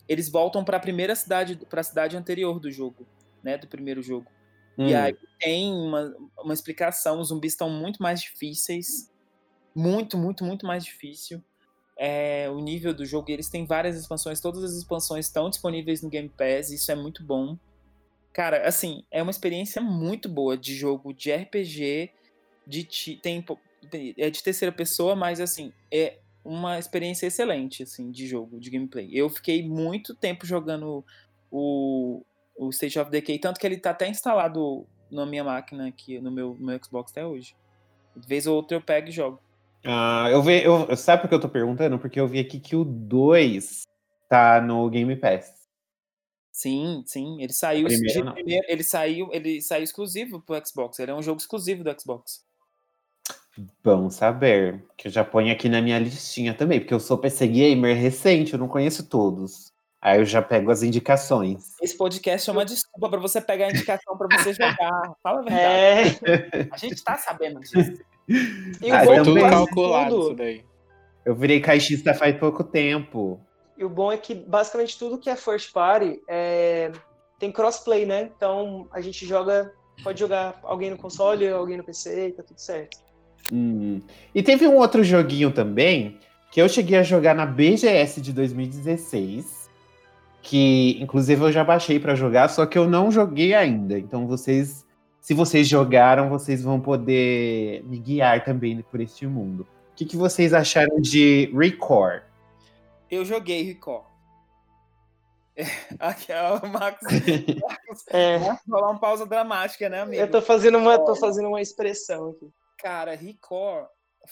Eles voltam para a primeira cidade, para a cidade anterior do jogo, né? Do primeiro jogo. Hum. E aí tem uma, uma explicação. Os zumbis estão muito mais difíceis. Muito, muito, muito mais difícil. É, o nível do jogo. Eles têm várias expansões. Todas as expansões estão disponíveis no Game Pass. Isso é muito bom. Cara, assim, é uma experiência muito boa de jogo de RPG. De tem, é de terceira pessoa, mas assim, é uma experiência excelente, assim, de jogo, de gameplay. Eu fiquei muito tempo jogando o, o State of Decay, tanto que ele tá até instalado na minha máquina aqui, no meu, no meu Xbox até hoje. De vez ou outra eu pego e jogo. Ah, eu vi, eu, sabe por que eu tô perguntando? Porque eu vi aqui que o 2 tá no Game Pass. Sim, sim, ele saiu, primeiro, primeiro, ele saiu, ele saiu exclusivo pro Xbox, ele é um jogo exclusivo do Xbox. Bom saber, que eu já ponho aqui na minha listinha também, porque eu sou PC gamer recente, eu não conheço todos. Aí eu já pego as indicações. Esse podcast é uma desculpa para você pegar a indicação para você jogar. Fala a verdade. É. A gente tá sabendo disso. E ah, foi tudo calculado tudo. isso daí. Eu virei caixista faz pouco tempo. E o bom é que basicamente tudo que é first party é... tem crossplay, né? Então a gente joga, pode jogar alguém no console, alguém no PC, tá tudo certo. Hum. E teve um outro joguinho também que eu cheguei a jogar na BGS de 2016, que inclusive eu já baixei para jogar, só que eu não joguei ainda. Então vocês, se vocês jogaram, vocês vão poder me guiar também por este mundo. O que, que vocês acharam de Record? Eu joguei Record. Aqui é o Marcos. Marcos é. rolar uma pausa dramática, né, amigo? Eu tô fazendo uma, tô fazendo uma expressão aqui. Cara, Record.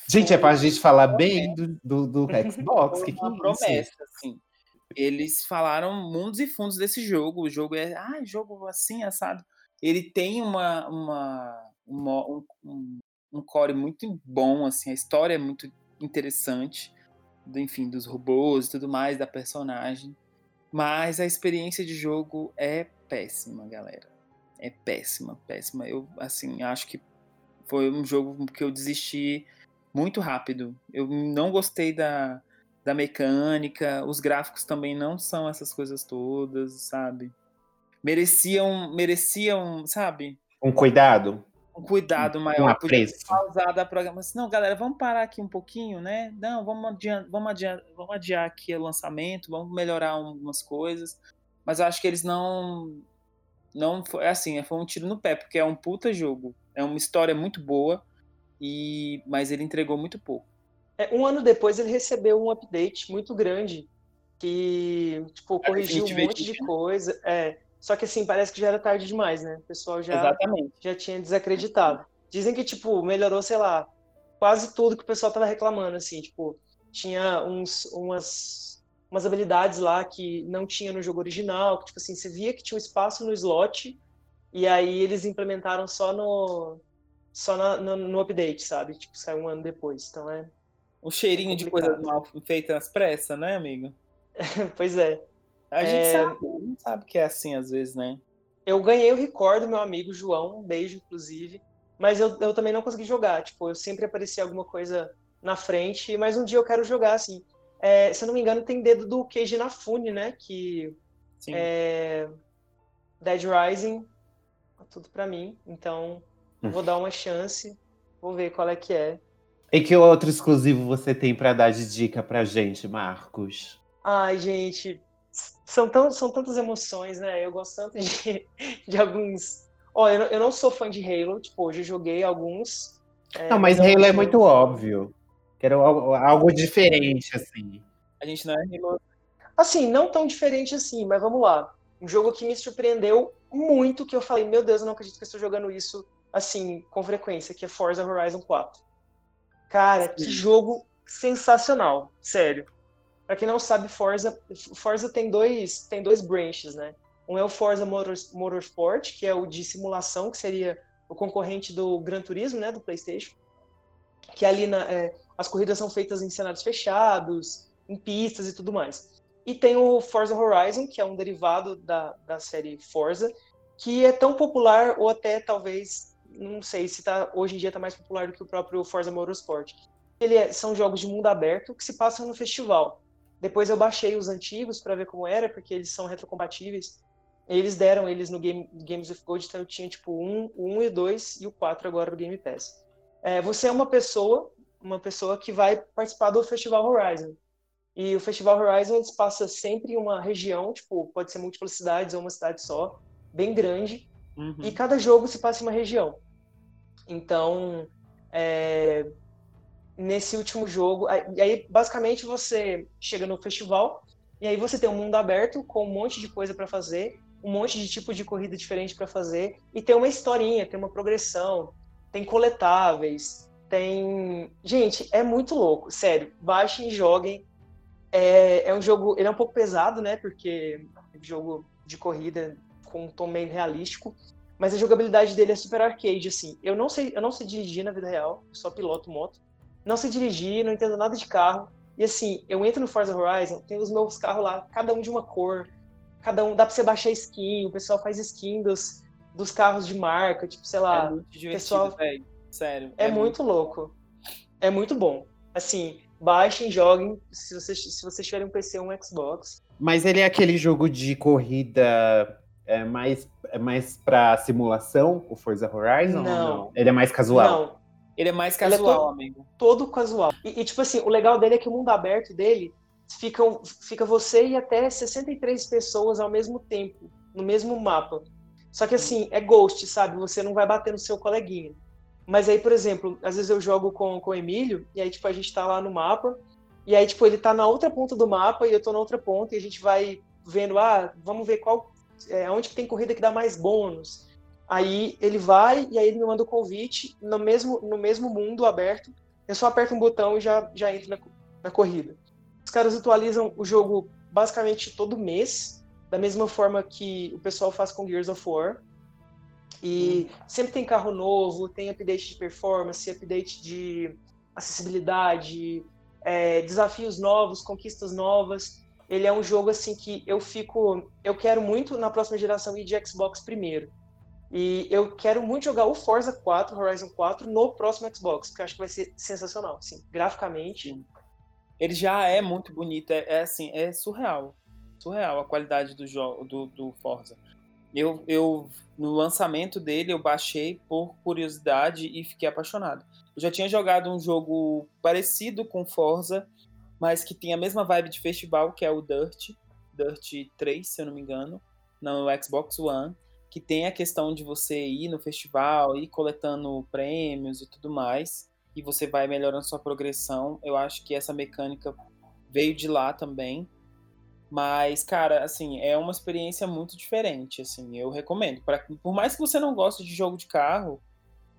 Gente, é pra gente falar bem do, do, do Xbox. que, que é promessa, assim. Eles falaram mundos e fundos desse jogo. O jogo é, ah, jogo assim, assado. Ele tem uma, uma, uma um, um core muito bom, assim. A história é muito interessante. Do, enfim, dos robôs e tudo mais, da personagem. Mas a experiência de jogo é péssima, galera. É péssima, péssima. Eu, assim, acho que foi um jogo que eu desisti muito rápido. Eu não gostei da, da mecânica, os gráficos também não são essas coisas todas, sabe? Mereciam, mereciam, sabe? Um cuidado. Um cuidado maior. Um Podia pausar a programação. Não, galera, vamos parar aqui um pouquinho, né? Não, vamos adiar, vamos adiar, vamos adiar aqui o lançamento, vamos melhorar algumas coisas. Mas eu acho que eles não. Não foi assim, foi um tiro no pé, porque é um puta jogo. É uma história muito boa, e mas ele entregou muito pouco. É, um ano depois ele recebeu um update muito grande que tipo é, corrigiu um monte de coisa. É, só que assim parece que já era tarde demais, né? O pessoal já Exatamente. já tinha desacreditado. Dizem que tipo melhorou, sei lá, quase tudo que o pessoal tava reclamando assim, tipo tinha uns umas umas habilidades lá que não tinha no jogo original, que tipo assim, você via que tinha um espaço no slot e aí eles implementaram só no só na, no, no, update, sabe? Tipo, saiu um ano depois. Então é. O cheirinho é de coisa mal feita às pressas, né, amigo? pois é. A gente é... sabe, sabe que é assim às vezes, né? Eu ganhei o recorde do meu amigo João, um beijo, inclusive. Mas eu, eu também não consegui jogar. Tipo, eu sempre aparecia alguma coisa na frente, mas um dia eu quero jogar, assim. É, se eu não me engano, tem dedo do Keiji Nafune, né? Que Sim. é Dead Rising tudo para mim. Então, hum. vou dar uma chance, vou ver qual é que é. E que outro exclusivo você tem para dar de dica pra gente, Marcos? Ai, gente, são, tão, são tantas emoções, né? Eu gosto tanto de, de alguns. Olha, eu não, eu não sou fã de Halo, tipo, hoje eu joguei alguns. É, Não, mas Halo é jogo- muito óbvio. Quero algo, algo diferente, assim. A gente não é Halo. Assim, não tão diferente assim, mas vamos lá. Um jogo que me surpreendeu muito, que eu falei, meu Deus, eu não acredito que eu estou jogando isso assim, com frequência, que é Forza Horizon 4. Cara, que jogo sensacional, sério. Pra quem não sabe, Forza, Forza tem dois, tem dois branches, né? Um é o Forza Motors- Motorsport, que é o de simulação, que seria o concorrente do Gran Turismo, né, do PlayStation. Que ali na, é, as corridas são feitas em cenários fechados, em pistas e tudo mais. E tem o Forza Horizon, que é um derivado da, da série Forza, que é tão popular, ou até talvez, não sei se tá, hoje em dia está mais popular do que o próprio Forza Motorsport. Ele é- são jogos de mundo aberto que se passam no festival. Depois eu baixei os antigos para ver como era, porque eles são retrocompatíveis. Eles deram eles no Game, Games of Gold, então eu tinha tipo um, o 1 e o 2 e o 4 agora no Game Pass. É, você é uma pessoa, uma pessoa que vai participar do Festival Horizon. E o Festival Horizon passa sempre em uma região, tipo, pode ser múltiplas cidades ou uma cidade só, bem grande, Uhum. e cada jogo se passa em uma região. Então, é, nesse último jogo, e aí basicamente você chega no festival e aí você tem um mundo aberto com um monte de coisa para fazer, um monte de tipo de corrida diferente para fazer e tem uma historinha, tem uma progressão, tem coletáveis, tem, gente, é muito louco, sério. Baixem e joguem. É, é um jogo, ele é um pouco pesado, né? Porque é um jogo de corrida com um tom meio realístico, mas a jogabilidade dele é super arcade, assim. Eu não sei, eu não sei dirigir na vida real, só piloto moto. Não sei dirigir, não entendo nada de carro. E assim, eu entro no Forza Horizon, tem os meus carros lá, cada um de uma cor, cada um dá pra você baixar skin, o pessoal faz skin dos, dos carros de marca, tipo, sei lá. é muito divertido, pessoal- velho. Sério. É, muito louco. É muito bom. Assim, baixem, joguem, se vocês, se vocês tiverem um PC ou um Xbox. Mas ele é aquele jogo de corrida é, mais, é mais pra simulação, o Forza Horizon? ou Não. Ele é mais casual. Não, Ele é mais é casual, todo- amigo. todo casual. E, e, tipo assim, o legal dele é que o mundo aberto dele fica, fica você e até 63 pessoas ao mesmo tempo, no mesmo mapa. Só que assim, é ghost, sabe? Você não vai bater no seu coleguinha. Mas aí, por exemplo, às vezes eu jogo com, com o Emílio, e aí, tipo, a gente tá lá no mapa, e aí, tipo, ele tá na outra ponta do mapa e eu tô na outra ponta, e a gente vai vendo, ah, vamos ver qual. É, onde que tem corrida que dá mais bônus. Aí ele vai e aí ele me manda o convite no mesmo, no mesmo mundo aberto. Eu só aperto um botão e já, já entro na, na corrida. Os caras atualizam o jogo basicamente todo mês, da mesma forma que o pessoal faz com Gears of War. E sempre tem carro novo, tem update de performance, update de acessibilidade, é, desafios novos, conquistas novas. Ele é um jogo assim que eu fico, eu quero muito na próxima geração ir de Xbox primeiro. E eu quero muito jogar o Forza 4, Horizon 4 no próximo Xbox, porque eu acho que vai ser sensacional, assim, graficamente. Ele já é muito bonito, é, é assim, é surreal. Surreal a qualidade do jogo do, do Forza. Eu, eu, no lançamento dele, eu baixei por curiosidade e fiquei apaixonado. Eu já tinha jogado um jogo parecido com Forza, mas que tem a mesma vibe de festival, que é o Dirt, Dirt 3, se eu não me engano, no Xbox One, que tem a questão de você ir no festival, ir coletando prêmios e tudo mais, e você vai melhorando sua progressão. Eu acho que essa mecânica veio de lá também. Mas, cara, assim, é uma experiência muito diferente, assim, eu recomendo. Pra, por mais que você não goste de jogo de carro,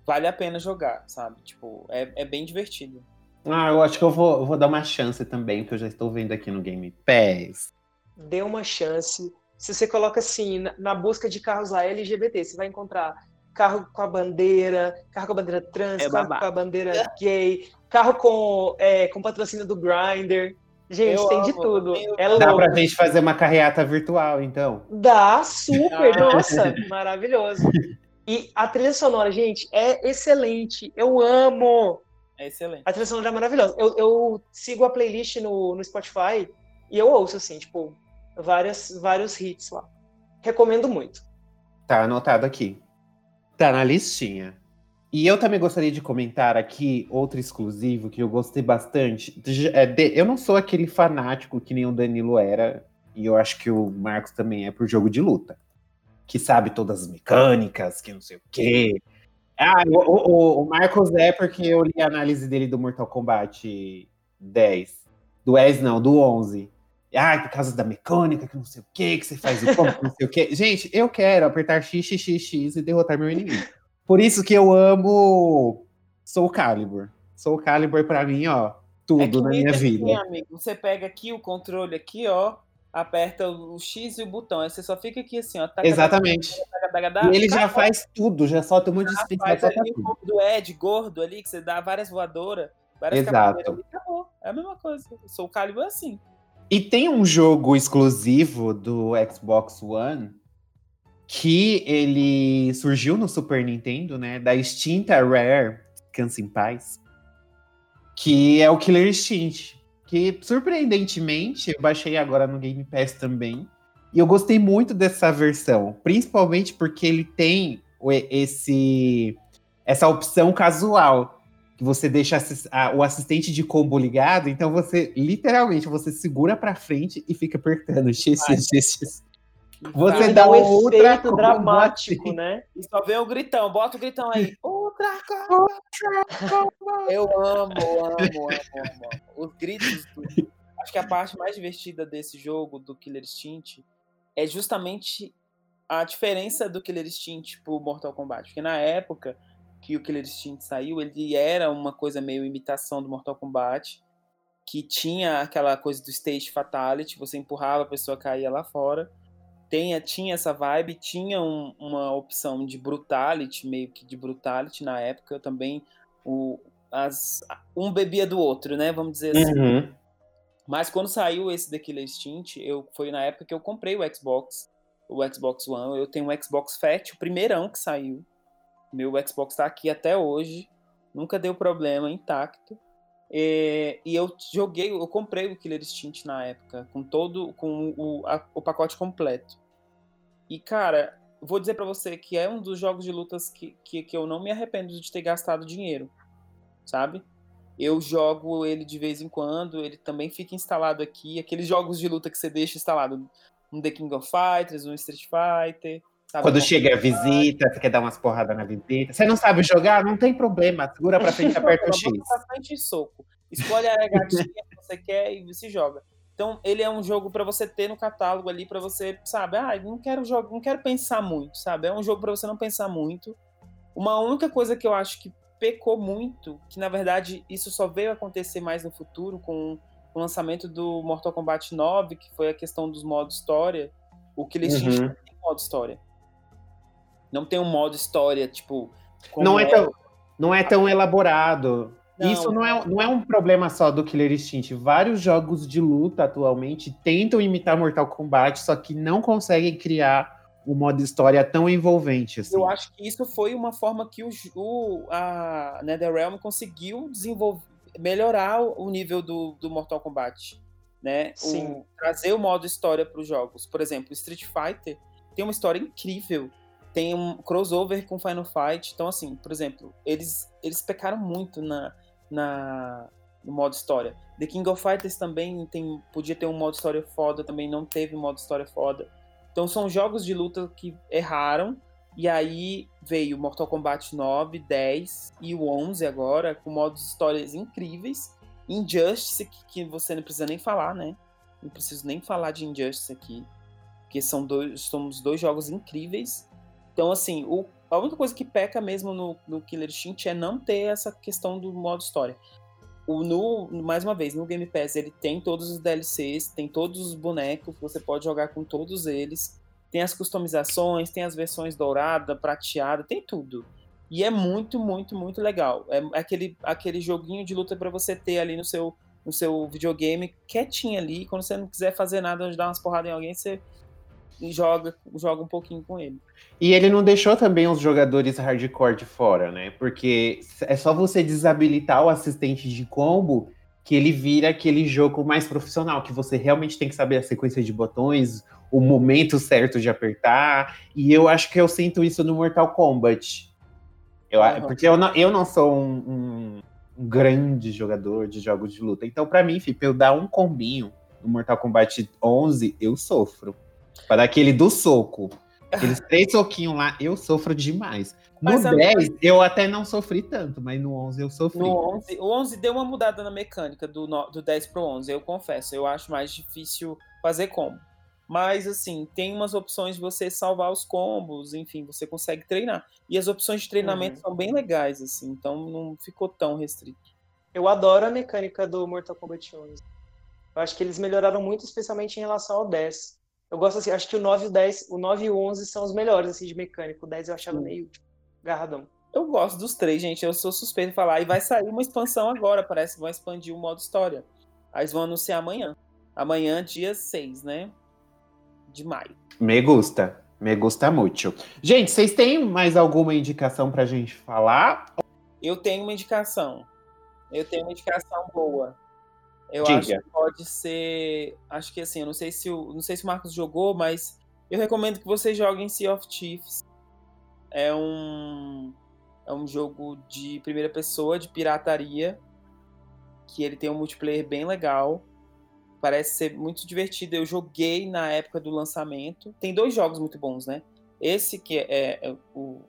vale a pena jogar, sabe? Tipo, é, é bem divertido. Ah, eu acho que eu vou, eu vou dar uma chance também, que eu já estou vendo aqui no Game Pass. Dê uma chance. Se você coloca assim, na, busca de carros lá LGBT, você vai encontrar carro com a bandeira, carro com a bandeira trans, É carro babá. com a bandeira gay, carro com, é, com patrocínio do Grindr. Gente, Eu tem de amo, tudo. eu- É Dá louco. pra gente fazer uma carreata virtual, então. Dá, super, nossa, maravilhoso. E a trilha sonora, gente, é excelente. Eu amo. É excelente. A trilha sonora é maravilhosa. Eu, eu sigo a playlist no, no Spotify e eu ouço, assim, tipo, várias, vários hits lá. Recomendo muito. Tá anotado aqui. Tá na listinha. E eu também gostaria de comentar aqui outro exclusivo que eu gostei bastante. É eu não sou aquele fanático que nem o Danilo era, e eu acho que o Marcos também é por jogo de luta. Que sabe todas as mecânicas, que não sei o quê. Ah, o, o, o Marcos é porque eu li a análise dele do Mortal Kombat 10. Do 10 não, do 11. Ah, por causa da mecânica, que não sei o que, que você faz o como, que não sei o que. Gente, eu quero apertar X, X, X, X e derrotar meu inimigo. Por isso que eu amo Soul Calibur. Soul Calibur pra mim, ó, tudo É na minha assim, vida. amigo, você pega aqui o controle aqui, ó, aperta o X e o botão, aí você só fica aqui assim, ó. taca, Exatamente. taca, taca, taca, E ele já faz tudo, já solta um monte de combo do Ed gordo ali, que você dá várias voadoras, várias Exato. acabou. É a mesma coisa. Sou o Calibur é assim. E tem um jogo exclusivo do Xbox One que ele surgiu no Super Nintendo, né? Da extinta Rare, Cansa em Paz, que é o Killer Instinct. Que, surpreendentemente, eu baixei agora no Game Pass também. E eu gostei muito dessa versão, principalmente porque ele tem esse essa opção casual, que você deixa a- o assistente de combo ligado, então você literalmente você segura pra frente e fica apertando x x x. x. Você dá um combo dramático, assim. né? E só vem o gritão, bota o gritão aí. Ultra combo! Eu amo, amo, amo, amo. Os gritos. do- Acho que a parte mais divertida desse jogo, do Killer Instinct, é justamente a diferença do Killer Instinct pro Mortal Kombat. Porque na época que o Killer Instinct saiu, ele era uma coisa meio imitação do Mortal Kombat, que tinha aquela coisa do Stage Fatality, você empurrava a pessoa caía lá fora. Tenha, tinha essa vibe, tinha um- uma opção de brutality, meio que de brutality na época também. O, as, um bebia do outro, né? Vamos dizer assim. Uhum. Mas quando saiu esse The Killer Instinct, eu, foi na época que eu comprei o Xbox, o Xbox One. Eu tenho um Xbox Fat, o primeirão que saiu. Meu Xbox tá aqui até hoje. Nunca deu problema, intacto. É, e eu joguei, eu comprei o Killer Instinct na época, com todo, com o, a- o pacote completo. E, cara, vou dizer pra você que é um dos jogos de lutas que, que, que eu não me arrependo de ter gastado dinheiro, sabe? Eu jogo ele de vez em quando, ele também fica instalado aqui. Aqueles jogos de luta que você deixa instalado um The King of Fighters, um Street Fighter. Sabe? Quando chega a visita, você quer dar umas porradas na visita. Você não sabe jogar? Não tem problema. Segura pra frente e aperta o X. Pra frente e soco. Escolhe a gatinha que você quer e se joga. Então, ele é um jogo pra você ter no catálogo ali, pra você, sabe, ah, não quero jogar, não quero pensar muito, sabe? É um jogo pra você não pensar muito. Uma única coisa que eu acho que pecou muito, que na verdade isso só veio acontecer mais no futuro com o lançamento do Mortal Kombat 9, que foi a questão dos modos história, o Killer Instinct Uhum. tem modo história. Não tem um modo história, tipo. Não é tão, não é tão elaborado. Não. Isso não é, não é um problema só do Killer Instinct. Vários jogos de luta atualmente tentam imitar Mortal Kombat, só que não conseguem criar um modo história tão envolvente. Assim. Eu acho que isso foi uma forma que o, o a NetherRealm conseguiu desenvolver, melhorar o nível do, do Mortal Kombat, né? O- Sim. trazer o modo história para os jogos. Por exemplo, Street Fighter tem uma história incrível, tem um crossover com Final Fight. Então, assim, por exemplo, eles eles pecaram muito na, na no modo história. The King of Fighters também tem, podia ter um modo história foda, também não teve um modo história foda. Então são jogos de luta que erraram, e aí veio Mortal Kombat 9, 10 e o 11 agora, com modos histórias incríveis. Injustice, que, que você não precisa nem falar, né? Não preciso nem falar de Injustice aqui, porque são dois, somos dois jogos incríveis. Então, assim, o, a única coisa que peca mesmo no, no Killer Instinct é não ter essa questão do modo história. O, no, mais uma vez, no Game Pass ele tem todos os DLCs, tem todos os bonecos, você pode jogar com todos eles. Tem as customizações, tem as versões dourada, prateada, tem tudo. E é muito, muito, muito legal. É aquele, aquele joguinho de luta para você ter ali no seu, no seu videogame, quietinho ali. Quando você não quiser fazer nada, dar umas porradas em alguém, você joga, joga um pouquinho com ele. E ele não deixou também os jogadores hardcore de fora, né? Porque é só você desabilitar o assistente de combo que ele vira aquele jogo mais profissional, que você realmente tem que saber a sequência de botões, o momento certo de apertar. E eu acho que eu sinto isso no Mortal Kombat. Eu, Uhum. Porque eu não, eu não sou um, um- grande jogador de jogos de luta. Então, pra mim, pra eu dar um combinho no Mortal Kombat 11, eu sofro. Para aquele do soco. Aqueles três soquinhos lá, eu sofro demais. No Mas a- 10, eu até não sofri tanto, mas no 11 eu sofri. No 11, o 11 deu uma mudada na mecânica do, no- do 10 pro 11, eu confesso. Eu acho mais difícil fazer combo. Mas, assim, tem umas opções de você salvar os combos, enfim, você consegue treinar. E as opções de treinamento Uhum. são bem legais, assim, então não ficou tão restrito. Eu adoro a mecânica do Mortal Kombat 11. Eu acho que eles melhoraram muito, especialmente em relação ao 10. Eu gosto assim, acho que o 9 e o 10, o 9 e o 11 são os melhores assim de mecânica. O 10 eu achava Sim. meio tipo, garradão. Eu gosto dos três, gente. Eu sou suspeito de falar. E vai sair uma expansão agora. Parece que vão expandir o modo história. Aí eles vão anunciar amanhã. Amanhã, dia 6, né? De maio. Me gusta. Me gusta muito. Gente, vocês têm mais alguma indicação pra gente falar? Eu tenho uma indicação. Eu tenho uma indicação boa. Eu Diga. acho que pode ser. Acho que assim, eu não sei se o, não sei se o Marcos jogou, mas eu recomendo que vocês joguem Sea of Thieves. É um é um jogo de primeira pessoa, de pirataria, que ele tem um multiplayer bem legal. Parece ser muito divertido. Eu joguei na época do lançamento. Tem dois jogos muito bons, né? Esse que é, é o,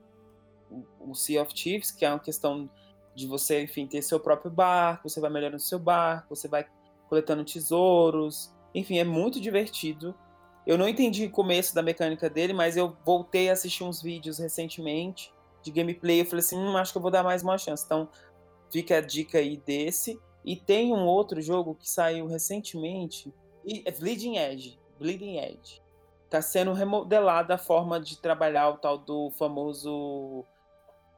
o, o Sea of Thieves, que é uma questão de você, enfim, ter seu próprio barco, você vai melhorando seu barco, você vai coletando tesouros. Enfim, é muito divertido. Eu não entendi o começo da mecânica dele, mas eu voltei a assistir uns vídeos recentemente de gameplay. Eu falei assim, hum, acho que eu vou dar mais uma chance. Então, fica a dica aí desse. E tem um outro jogo que saiu recentemente, e é Bleeding Edge. Bleeding Edge. Tá sendo remodelada a forma de trabalhar o tal do famoso.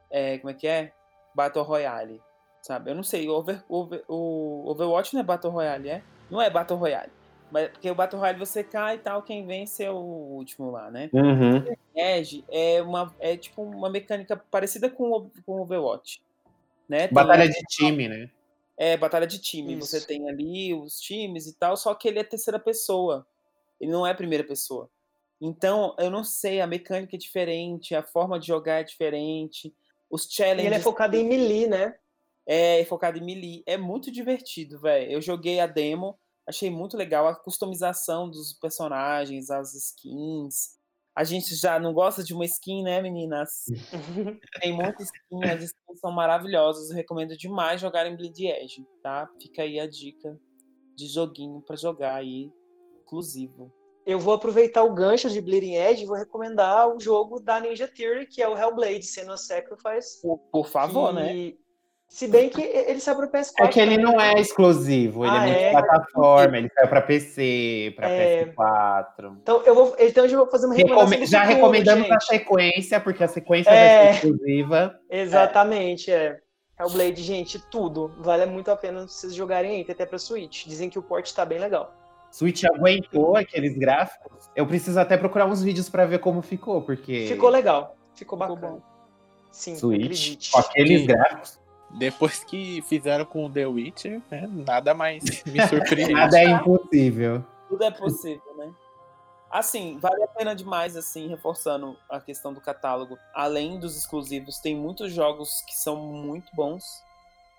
é, como é que é? Battle Royale. Sabe? Eu não sei, o, Over- Over- o Overwatch não é Battle Royale, é? Não é Battle Royale. Mas, porque o Battle Royale você cai e tal, quem vence é o último lá, né? Uhum. Edge é, uma, é tipo uma mecânica parecida com o com o Overwatch. Né? Tem- Batalha de time, né? é, batalha de time. Isso. Você tem ali os times e tal, só que ele é terceira pessoa. Ele não é primeira pessoa. Então, eu não sei, a mecânica é diferente, a forma de jogar é diferente, os E challenges. ele é focado em melee, né? É, focado em melee. É muito divertido, velho. Eu joguei a demo, achei muito legal a customização dos personagens, as skins. A gente já não gosta de uma skin, né, meninas? Tem muita skin, as skins são maravilhosas. Eu recomendo demais jogar em Bleed Edge, tá? Fica aí a dica de joguinho pra jogar aí, exclusivo. Eu vou aproveitar o gancho de Bleeding Edge e vou recomendar o jogo da Ninja Theory, que é o Hellblade Senua's Sacrifice. Por, por favor, né? que- Se bem que ele saiu para PS4. É que ele também, não né? é exclusivo, ele Ah, é é? multiplataforma, ele saiu pra PC, pra É. PS4. Então eu vou, então eu vou fazer uma recomendação Recome- do já futuro, recomendamos a gente. sequência, porque a sequência É. vai ser exclusiva. Exatamente, é. Hellblade, gente, tudo. Vale muito a pena vocês jogarem aí, até pra Switch. Dizem que o port tá bem legal. Switch aguentou aqueles gráficos. Eu preciso até procurar uns vídeos pra ver como ficou, porque Ficou legal. Ficou Ficou bacana. Sim, Switch acredite. com aqueles gráficos, Depois que fizeram com o The Witcher, né, nada mais me surpreende. nada é impossível. Tudo é possível, né? Assim, vale a pena demais, assim, reforçando a questão do catálogo. Além dos exclusivos, tem muitos jogos que são muito bons.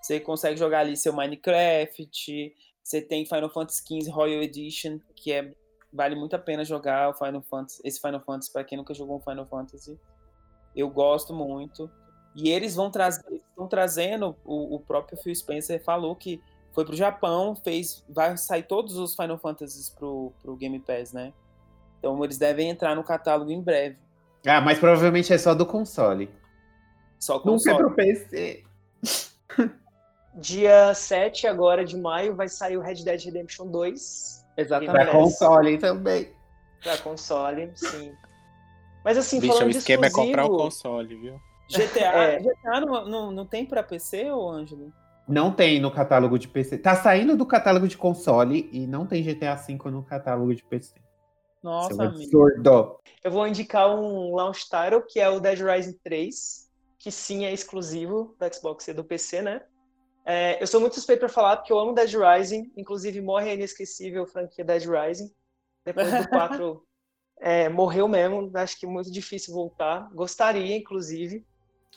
Você consegue jogar ali seu Minecraft, você tem Final Fantasy XV Royal Edition, que é vale muito a pena jogar o Final Fantasy, esse Final Fantasy para quem nunca jogou um Final Fantasy. Eu gosto muito. E eles vão trazer, estão trazendo o, o próprio Phil Spencer falou que foi pro Japão, fez, vai sair todos os Final Fantasies pro, pro Game Pass, né? Então eles devem entrar no catálogo em breve. Ah, mas provavelmente é só do console. Só com Nunca é console. pro PC. Dia 7 agora de maio vai sair o Red Dead Redemption 2 Exatamente. Pra console também. pra console, sim. Mas assim, Bicho, o falando de esquema é exclusivo, comprar o console, viu? GTA, É. GTA não, não, não tem pra PC, ô Ângelo? Não tem no catálogo de PC. Tá saindo do catálogo de console e não tem GTA V no catálogo de PC. Nossa, é um amigo. absurdo. eu vou indicar um launch title, que é o Dead Rising 3, que sim é exclusivo do Xbox e do PC, né? É, eu sou muito suspeito pra falar, porque eu amo Dead Rising, inclusive morre a inesquecível franquia Dead Rising. Depois do 4, é, morreu mesmo, acho que é muito difícil voltar. Gostaria, inclusive.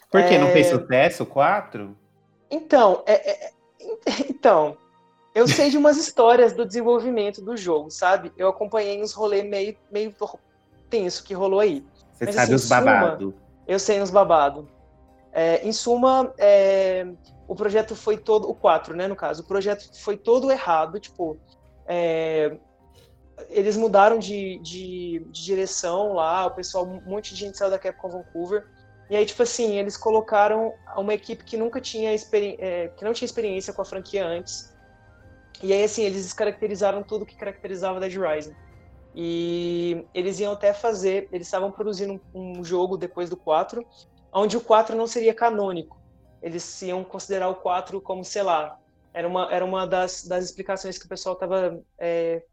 Por que? Não É. fez sucesso o 4? Então, é- é- então, eu sei de umas histórias do desenvolvimento do jogo, sabe? Eu acompanhei uns rolês meio, meio tenso que rolou aí. Você Mas, sabe assim, os babados. Eu sei uns babado. É, em suma, é, o projeto foi todo, o 4, né, no caso, o projeto foi todo errado, tipo, é, eles mudaram de, de, de, direção lá, o pessoal, um monte de gente saiu da Capcom Vancouver, e aí, tipo assim, eles colocaram uma equipe que nunca tinha, é, que não tinha experiência com a franquia antes, e aí, assim, eles descaracterizaram tudo que caracterizava Dead Rising. E eles iam até fazer, eles estavam produzindo um, um jogo depois do 4, onde o 4 não seria canônico. Eles iam considerar o 4 como, sei lá, era uma, era uma das, das explicações que o pessoal estava é,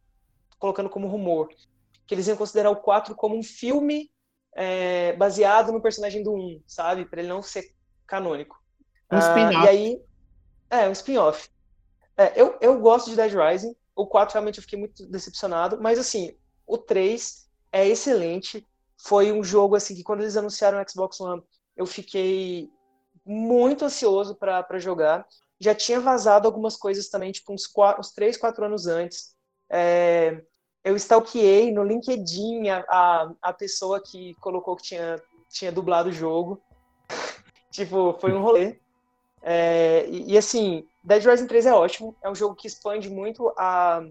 colocando como rumor. Que eles iam considerar o 4 como um filme é, baseado no personagem do 1, sabe? Para ele não ser canônico. Um ah, spin-off. E aí. É, um spin-off. É, eu, eu gosto de Dead Rising. O 4 realmente eu fiquei muito decepcionado. Mas assim, o 3 é excelente. Foi um jogo assim que quando eles anunciaram o Xbox One, eu fiquei muito ansioso para jogar. Já tinha vazado algumas coisas também, tipo uns, quatro, uns 3, 4 anos antes. É, eu stalkeei no LinkedIn a, a, a, pessoa que colocou que tinha, tinha dublado o jogo. tipo, foi um rolê. É, e, e, assim, Dead Rising 3 é ótimo. É um jogo que expande muito a,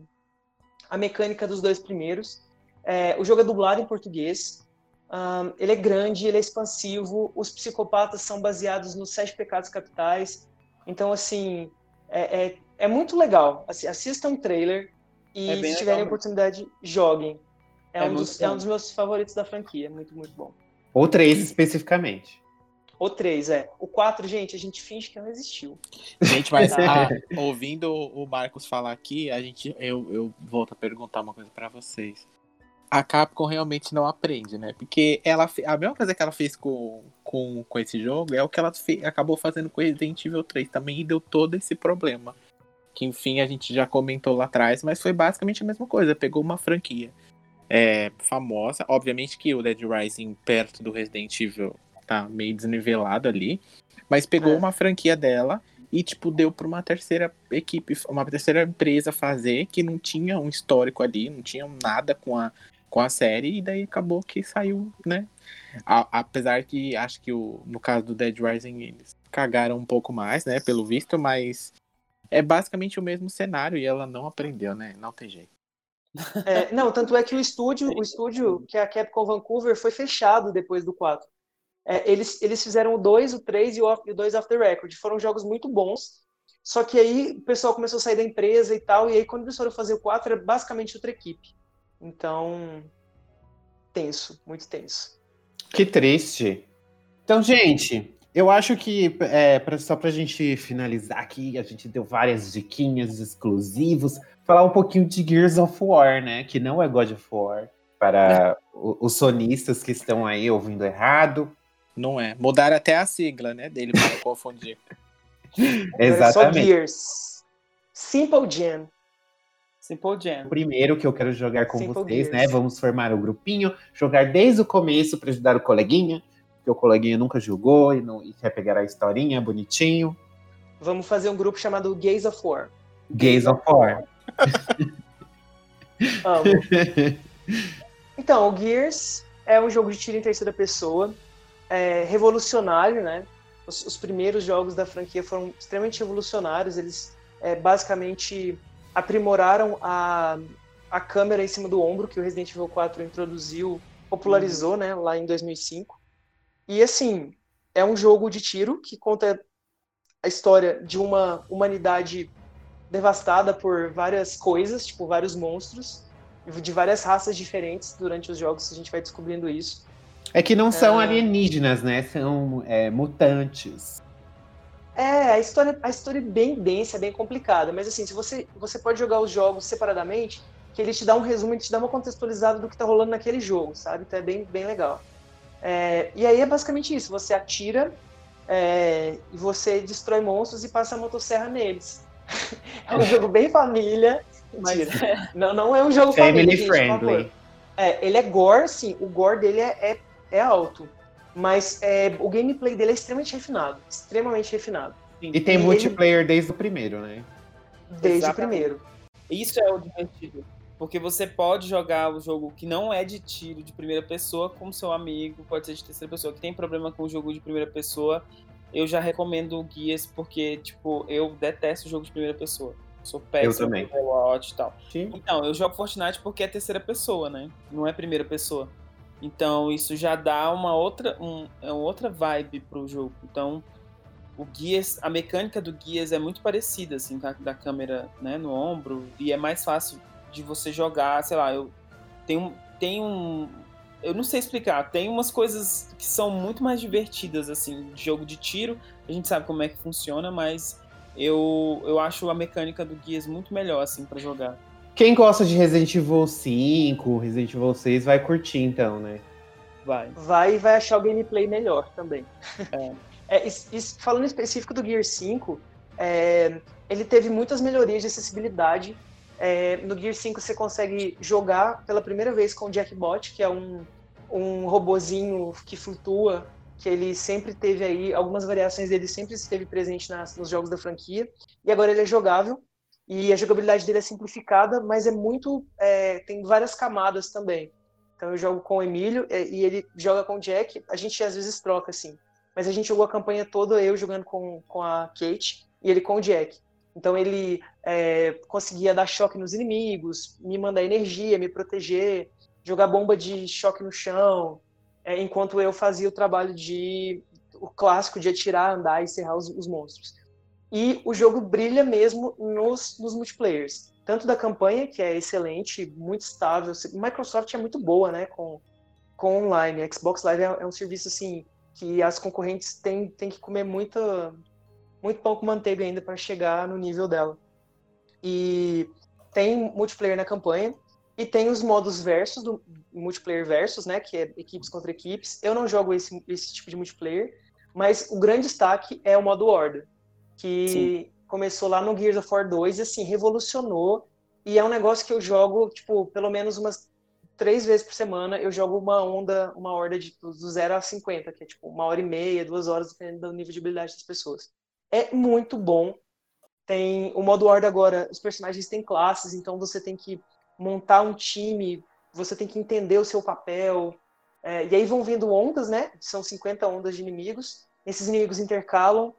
a mecânica dos dois primeiros. É, o jogo é dublado em português. Um, ele é grande, ele é expansivo. Os psicopatas são baseados nos sete pecados capitais. Então, assim, é, é, é muito legal. Assim, assistam o trailer e, é se tiverem oportunidade, joguem. É, é, um dos, é um dos meus favoritos da franquia. Muito, muito bom. Ou três especificamente. O 3, é. O 4, gente, a gente finge que não existiu. Gente, mas ah, ouvindo o Marcos falar aqui, a gente, eu, eu volto a perguntar uma coisa para vocês a Capcom realmente não aprende, né? Porque ela a mesma coisa que ela fez com, com, com esse jogo é o que ela fez, acabou fazendo com Resident Evil 3 também e deu todo esse problema. Que enfim a gente já comentou lá atrás, mas foi basicamente a mesma coisa. Pegou uma franquia é, famosa, obviamente que o Dead Rising perto do Resident Evil tá meio desnivelado ali, mas pegou é. uma franquia dela e tipo deu para uma terceira equipe, uma terceira empresa fazer que não tinha um histórico ali, não tinha nada com a com a série, e daí acabou que saiu, né? A, apesar que acho que o, no caso do Dead Rising eles cagaram um pouco mais, né? Pelo visto, mas é basicamente o mesmo cenário e ela não aprendeu, né? Não tem jeito. É, não, tanto é que o estúdio, o estúdio que é a Capcom Vancouver foi fechado depois do 4. É, eles, eles fizeram o 2, o 3 e o 2 Off the Record. Foram jogos muito bons. Só que aí o pessoal começou a sair da empresa e tal, e aí quando eles foram fazer o 4, era basicamente outra equipe. Então, tenso, muito tenso. Que triste. Então, gente, eu acho que é, pra, só pra gente finalizar aqui, a gente deu várias diquinhas exclusivos, falar um pouquinho de Gears of War, né? Que não é God of War, para os sonistas que estão aí ouvindo errado. Não é. Mudaram até a sigla, né, dele para confundir. Exatamente. É só Gears. Simple Jam. Simple Jam. O primeiro que eu quero jogar com Simple vocês, Gears. né? Vamos formar o um grupinho, jogar desde o começo para ajudar o coleguinha, porque o coleguinha nunca jogou e, não, e quer pegar a historinha bonitinho. Vamos fazer um grupo chamado Gays of War. Gays of War. Amo. Então, o Gears é um jogo de tiro em terceira pessoa, é revolucionário, né? Os, os, primeiros jogos da franquia foram extremamente revolucionários. Eles é, basicamente aprimoraram a, a câmera em cima do ombro que o Resident Evil 4 introduziu, popularizou, uhum. né, lá em 2005. E assim, é um jogo de tiro que conta a história de uma humanidade devastada por várias coisas, tipo vários monstros, de várias raças diferentes durante os jogos, a gente vai descobrindo isso. É que não são é... alienígenas, né? São é, mutantes. É, a história, a história é bem densa, é bem complicada, mas assim, se você, você pode jogar os jogos separadamente, que ele te dá um resumo, ele te dá uma contextualizada do que tá rolando naquele jogo, sabe? Então é bem, bem legal. É, e aí é basicamente isso, você atira é, e você destrói monstros e passa a motosserra neles. é um jogo bem família, mas não, não é um jogo Family família, friendly. é, ele é gore, sim, o gore dele é, é, é alto. Mas é, o gameplay dele é extremamente refinado. Extremamente refinado. E tem e multiplayer ele... desde o primeiro, né? Desde Exatamente. o primeiro. Isso é o divertido. Porque você pode jogar o jogo que não é de tiro de primeira pessoa com seu amigo, pode ser de terceira pessoa, que tem problema com o jogo de primeira pessoa. eu já recomendo o Guias porque, tipo, eu detesto jogo de primeira pessoa. Sou péssimo Overwatch e tal. Sim. Então, eu jogo Fortnite porque é terceira pessoa, né? Não é primeira pessoa. Então, isso já dá uma outra, um, é uma outra vibe pro jogo. Então, o Gears, a mecânica do Gears é muito parecida, assim, da, da câmera né, no ombro. E é mais fácil de você jogar, sei lá, eu tenho, tem um. Eu não sei explicar, tem umas coisas que são muito mais divertidas, assim, de jogo de tiro. A gente sabe como é que funciona, mas eu, eu acho a mecânica do Gears muito melhor, assim, para jogar. Quem gosta de Resident Evil 5, Resident Evil 6 vai curtir então, né? Vai. vai e vai achar o gameplay melhor também. É. É, is- is- falando em específico do Gear 5, é, ele teve muitas melhorias de acessibilidade. É, no Gear 5 você consegue jogar pela primeira vez com o Jackbot, que é um, um robozinho que flutua, que ele sempre teve aí, algumas variações dele sempre esteve presente nas- nos jogos da franquia, e agora ele é jogável, e a jogabilidade dele é simplificada, mas é muito, é, tem várias camadas também. Então eu jogo com o Emílio é, e ele joga com o Jack, a gente às vezes troca assim, mas a gente jogou a campanha toda, eu jogando com, com a Kate e ele com o Jack. Então ele é, conseguia dar choque nos inimigos, me mandar energia, me proteger, jogar bomba de choque no chão, é, enquanto eu fazia o trabalho de o clássico de atirar, andar e serrar os, os monstros. E o jogo brilha mesmo nos, nos multiplayers, tanto da campanha que é excelente, muito estável. Microsoft é muito boa, né, com com online. Xbox Live é, é um serviço assim que as concorrentes têm, têm que comer muita muito pão com manteiga ainda para chegar no nível dela. E tem multiplayer na campanha e tem os modos versus do multiplayer versus, né, que é equipes contra equipes. Eu não jogo esse, esse tipo de multiplayer, mas o grande destaque é o modo horda, que Sim. começou lá no Gears of War 2 e assim revolucionou. E é um negócio que eu jogo, tipo, pelo menos umas três vezes por semana eu jogo uma onda, uma horda de, do 0 a 50, que é tipo uma hora e meia, duas horas, dependendo do nível de habilidade das pessoas. É muito bom. Tem o modo horda agora, os personagens têm classes, então você tem que montar um time, você tem que entender o seu papel. É, e aí vão vindo ondas, né? São 50 ondas de inimigos. Esses inimigos intercalam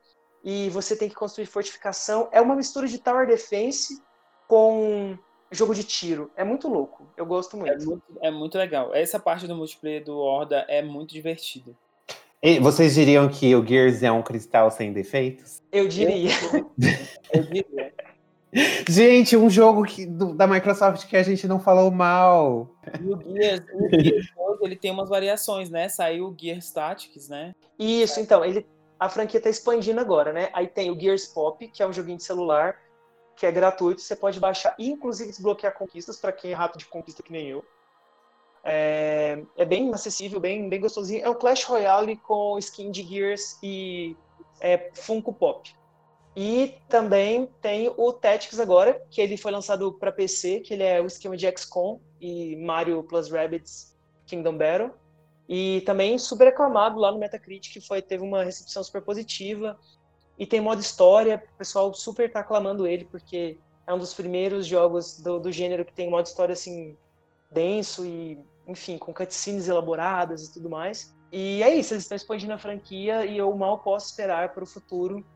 e você tem que construir fortificação. É uma mistura de tower defense com jogo de tiro. É muito louco. Eu gosto É muito. muito, é muito legal. Essa parte do multiplayer do Horda é muito divertida. E vocês diriam que o Gears é um cristal sem defeitos? Eu diria. Eu diria. Gente, um jogo que, do- da Microsoft que a gente não falou mal. E o Gears, o Gears ele tem umas variações, né? Saiu o Gears Tactics, né? Isso, então, ele, a franquia tá expandindo agora, né? Aí tem o Gears Pop, que é um joguinho de celular, que é gratuito, você pode baixar e inclusive desbloquear conquistas para quem é rápido de conquista que nem eu. É, é bem acessível, bem, bem gostosinho. É um Clash Royale com skin de Gears e é, Funko Pop. E também tem o Tactics agora, que ele foi lançado para PC, que ele é o esquema de XCOM e Mario plus Rabbids Kingdom Battle. E também super aclamado lá no Metacritic, foi, teve uma recepção super positiva. E tem modo história, o pessoal super tá aclamando ele, porque é um dos primeiros jogos do, do gênero que tem modo história assim, denso e, enfim, com cutscenes elaboradas e tudo mais. E é isso, eles estão expandindo a franquia e eu mal posso esperar para o futuro.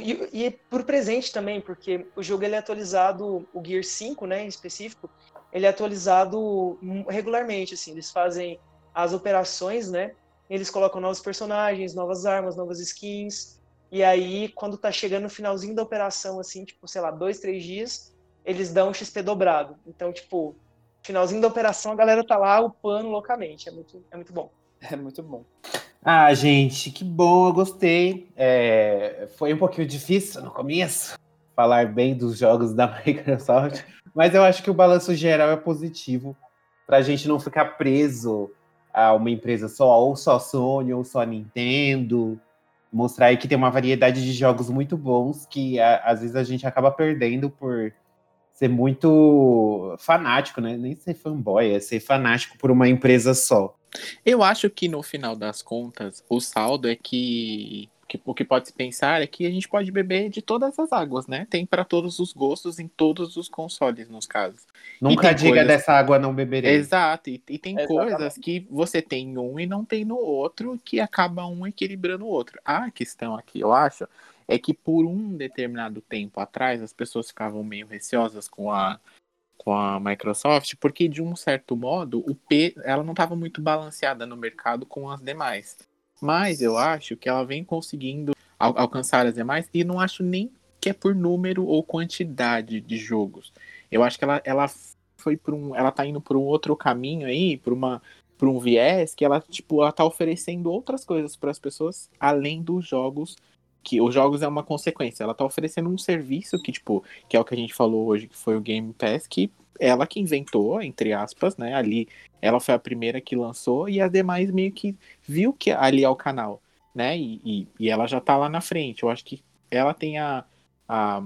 E, e por presente também, porque o jogo ele é atualizado, o Gear 5, né, em específico, ele é atualizado regularmente, assim, eles fazem as operações, né, eles colocam novos personagens, novas armas, novas skins, e aí, quando tá chegando no finalzinho da operação, assim, tipo, sei lá, dois, três dias, eles dão um XP dobrado. Então, tipo, finalzinho da operação, a galera tá lá upando loucamente. É muito, é muito bom. É muito bom. Ah, gente, que bom, eu gostei. É, foi um pouquinho difícil no começo falar bem dos jogos da Microsoft, mas eu acho que o balanço geral é positivo para a gente não ficar preso a uma empresa só, ou só Sony, ou só Nintendo. Mostrar aí que tem uma variedade de jogos muito bons que a, às vezes a gente acaba perdendo por ser muito fanático, né? Nem ser fanboy, é ser fanático por uma empresa só. Eu acho que no final das contas, o saldo é que que, o que pode se pensar é que a gente pode beber de todas as águas, né? Tem para todos os gostos em todos os consoles, nos casos. Nunca diga coisas... dessa água não beberei. Exato, e, e tem Exatamente. coisas que você tem em um e não tem no outro, que acaba um equilibrando o outro. A questão aqui, eu acho, é que por um determinado tempo atrás as pessoas ficavam meio receosas com a com a Microsoft, porque de um certo modo o P ela não estava muito balanceada no mercado com as demais. Mas eu acho que ela vem conseguindo al alcançar as demais e não acho nem que é por número ou quantidade de jogos. Eu acho que ela, ela foi por um, ela tá indo por um outro caminho aí, por uma por um viés que ela tipo ela tá oferecendo outras coisas para as pessoas além dos jogos que os jogos é uma consequência. Ela tá oferecendo um serviço que tipo que é o que a gente falou hoje que foi o Game Pass que ela que inventou, entre aspas, né? Ali ela foi a primeira que lançou e as demais meio que viu que ali é o canal, né? E, e, e ela já tá lá na frente. Eu acho que ela tem a, a,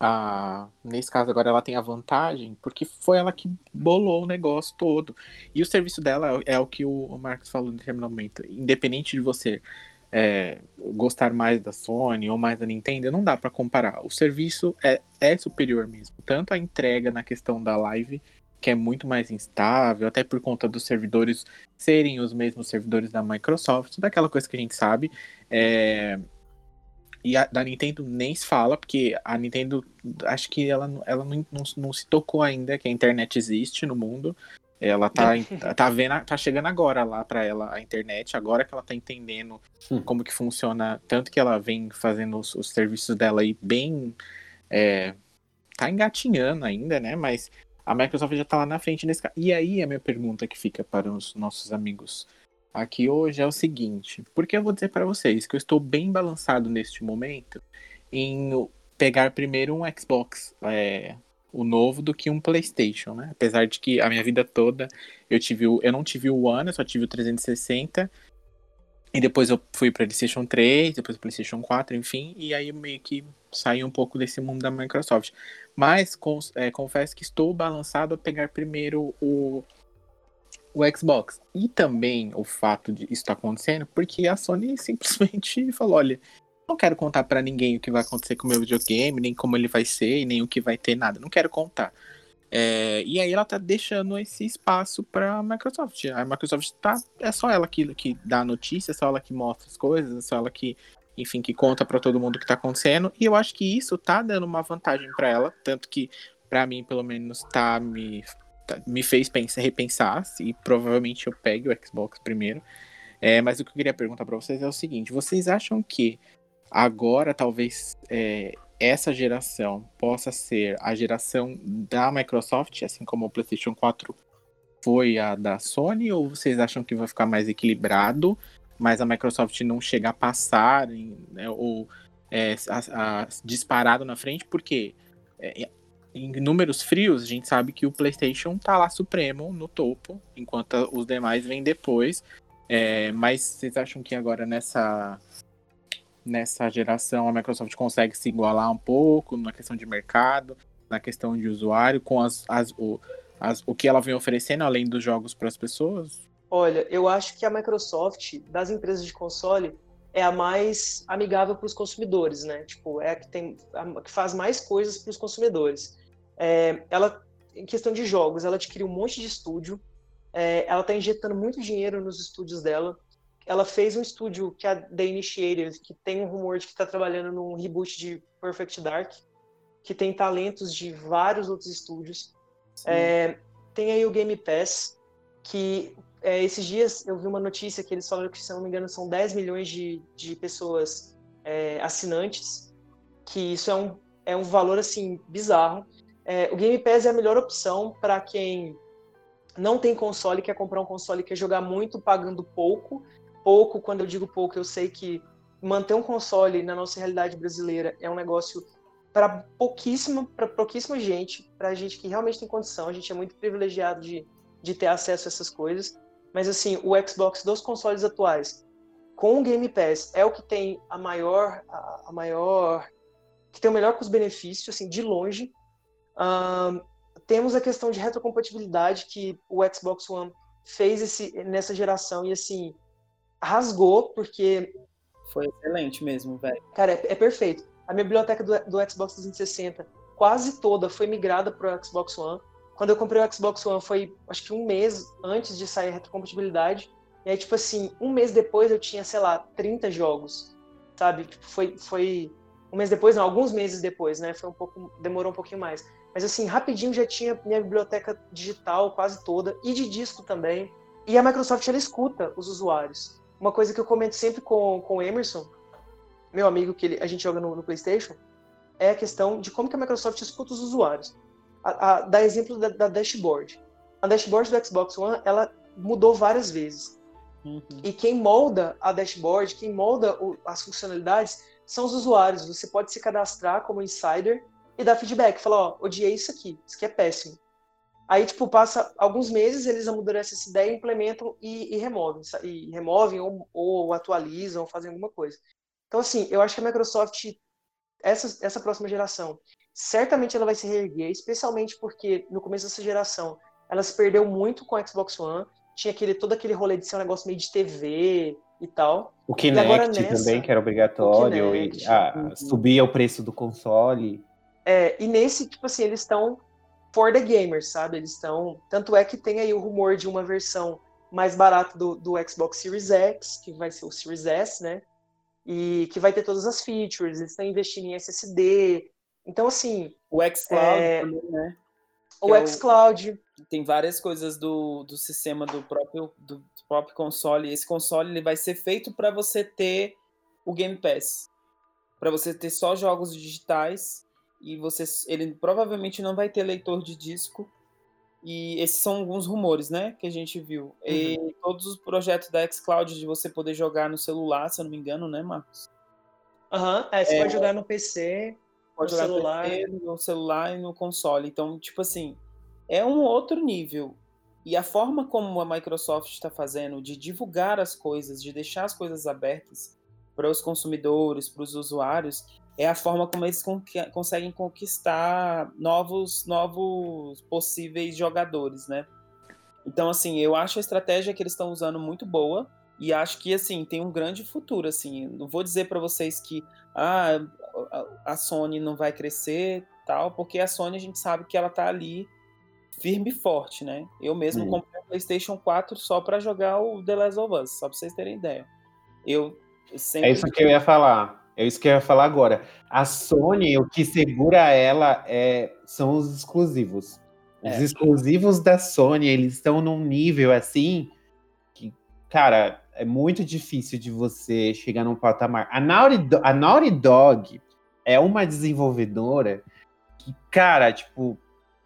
a. Nesse caso agora ela tem a vantagem, porque foi ela que bolou o negócio todo. E o serviço dela é, é o que o, o Marcos falou no determinado momento. Independente de você é, gostar mais da Sony ou mais da Nintendo, não dá para comparar. O serviço é, é superior mesmo. Tanto a entrega na questão da live, que é muito mais instável, até por conta dos servidores serem os mesmos servidores da Microsoft, daquela coisa que a gente sabe. É... E a da Nintendo nem se fala, porque a Nintendo, acho que ela, ela não, não, não se tocou ainda que a internet existe no mundo. Ela tá, tá vendo, tá chegando agora lá para ela a internet, agora que ela tá entendendo como que funciona, tanto que ela vem fazendo os, os serviços dela aí bem é, tá engatinhando ainda, né? Mas a Microsoft já tá lá na frente nesse caso. E aí a minha pergunta que fica para os nossos amigos aqui hoje é o seguinte: porque eu vou dizer para vocês que eu estou bem balançado neste momento em pegar primeiro um Xbox é, o novo do que um PlayStation, né? Apesar de que a minha vida toda eu tive o, eu não tive o One, eu só tive o 360. E depois eu fui para PlayStation 3, depois PlayStation 4, enfim, e aí eu meio que saí um pouco desse mundo da Microsoft. Mas com, é, confesso que estou balançado a pegar primeiro o, o Xbox. E também o fato de isso estar tá acontecendo, porque a Sony simplesmente falou: olha, não quero contar para ninguém o que vai acontecer com o meu videogame, nem como ele vai ser, nem o que vai ter, nada. Não quero contar. É, e aí ela tá deixando esse espaço para Microsoft. A Microsoft tá é só ela que, que dá a notícia, é só ela que mostra as coisas, é só ela que, enfim, que conta para todo mundo o que tá acontecendo. E eu acho que isso tá dando uma vantagem para ela, tanto que para mim, pelo menos, tá me tá, me fez pensar, repensar e provavelmente eu pegue o Xbox primeiro. É, mas o que eu queria perguntar para vocês é o seguinte: vocês acham que agora talvez é, essa geração possa ser a geração da Microsoft, assim como o PlayStation 4 foi a da Sony, ou vocês acham que vai ficar mais equilibrado, mas a Microsoft não chegar a passar né, ou é, a, a, disparado na frente, porque é, em números frios a gente sabe que o PlayStation tá lá supremo no topo, enquanto os demais vêm depois. É, mas vocês acham que agora nessa nessa geração a Microsoft consegue se igualar um pouco na questão de mercado, na questão de usuário, com as, as, o, as, o que ela vem oferecendo além dos jogos para as pessoas? Olha, eu acho que a Microsoft, das empresas de console, é a mais amigável para os consumidores, né? Tipo, é a que, tem, a que faz mais coisas para os consumidores. É, ela, em questão de jogos, ela adquiriu um monte de estúdio, é, ela está injetando muito dinheiro nos estúdios dela ela fez um estúdio que é a The Initiative, que tem um rumor de que está trabalhando num reboot de Perfect Dark, que tem talentos de vários outros estúdios. É, tem aí o Game Pass, que é, esses dias eu vi uma notícia que eles falaram que, se não me engano, são 10 milhões de, de pessoas é, assinantes, que isso é um, é um valor, assim, bizarro. É, o Game Pass é a melhor opção para quem não tem console, quer comprar um console, quer jogar muito pagando pouco, pouco, quando eu digo pouco, eu sei que manter um console na nossa realidade brasileira é um negócio para pouquíssima, para pouquíssima gente, para gente que realmente tem condição. A gente é muito privilegiado de, de ter acesso a essas coisas. Mas assim, o Xbox dos consoles atuais, com o Game Pass, é o que tem a maior, a, a maior, que tem o melhor custo-benefício, assim, de longe. Um, temos a questão de retrocompatibilidade que o Xbox One fez esse, nessa geração e assim rasgou, porque foi excelente mesmo, velho. Cara, é, é, perfeito. A minha biblioteca do, do Xbox 360 quase toda foi migrada para o Xbox One. Quando eu comprei o Xbox One foi, acho que um mês antes de sair a retrocompatibilidade. E aí, tipo assim, um mês depois eu tinha, sei lá, 30 jogos, sabe? Tipo, foi, foi um mês depois, não, alguns meses depois, né? Foi um pouco, demorou um pouquinho mais. Mas assim, rapidinho já tinha minha biblioteca digital quase toda e de disco também. E a Microsoft ela escuta os usuários. Uma coisa que eu comento sempre com, com o Emerson, meu amigo que ele, a gente joga no, no, PlayStation, é a questão de como que a Microsoft escuta os usuários. A, a, dá exemplo da, da dashboard. A dashboard do Xbox One ela mudou várias vezes. Uhum. E quem molda a dashboard, quem molda o, as funcionalidades, são os usuários. Você pode se cadastrar como insider e dar feedback. Falar, ó, odiei isso aqui, isso aqui é péssimo. Aí, tipo, passa alguns meses, eles amadurecem essa ideia, implementam e, e removem. E removem ou, ou, atualizam, ou fazem alguma coisa. Então, assim, eu acho que a Microsoft, essa, essa próxima geração, certamente ela vai se reerguer, especialmente porque no começo dessa geração ela se perdeu muito com o Xbox One tinha aquele, todo aquele rolê de ser um negócio meio de TV e tal. O Kinect nessa, também, que era obrigatório, Kinect, e ah, uhum. subia o preço do console. É, e nesse, tipo assim, eles estão for the gamers, sabe? Eles estão. Tanto é que tem aí o rumor de uma versão mais barata do, do Xbox Series X, que vai ser o Series S, né? E que vai ter todas as features, eles estão investindo em SSD. Então, assim. O xCloud é... também, né? O é xCloud tem várias coisas do, do sistema do próprio, do próprio console. Esse console ele vai ser feito para você ter o Game Pass, para você ter só jogos digitais e você, ele provavelmente não vai ter leitor de disco. E esses são alguns rumores, né, que a gente viu. Uhum. E todos os projetos da xCloud de você poder jogar no celular, se eu não me engano, né, Marcos? Aham, uhum. é, você é, pode jogar no PC, pode no jogar celular. PC, no celular e no console. Então, tipo assim, é um outro nível. E a forma como a Microsoft está fazendo de divulgar as coisas, de deixar as coisas abertas para os consumidores, para os usuários, é a forma como eles con conseguem conquistar novos, novos possíveis jogadores, né? Então, assim, eu acho a estratégia que eles estão usando muito boa e acho que, assim, tem um grande futuro, assim. Não vou dizer para vocês que ah, a Sony não vai crescer, tal, porque a Sony a gente sabe que ela tá ali firme e forte, né? Eu mesmo hum. comprei o PlayStation 4 só para jogar o The Last of Us, só para vocês terem ideia. Eu sempre... É isso que eu ia falar. É isso que eu ia falar agora. A Sony, o que segura ela é, são os exclusivos. Os é. exclusivos da Sony, eles estão num nível assim que, cara, é muito difícil de você chegar num patamar. A Naughty, a Naughty Dog é uma desenvolvedora que, cara, tipo,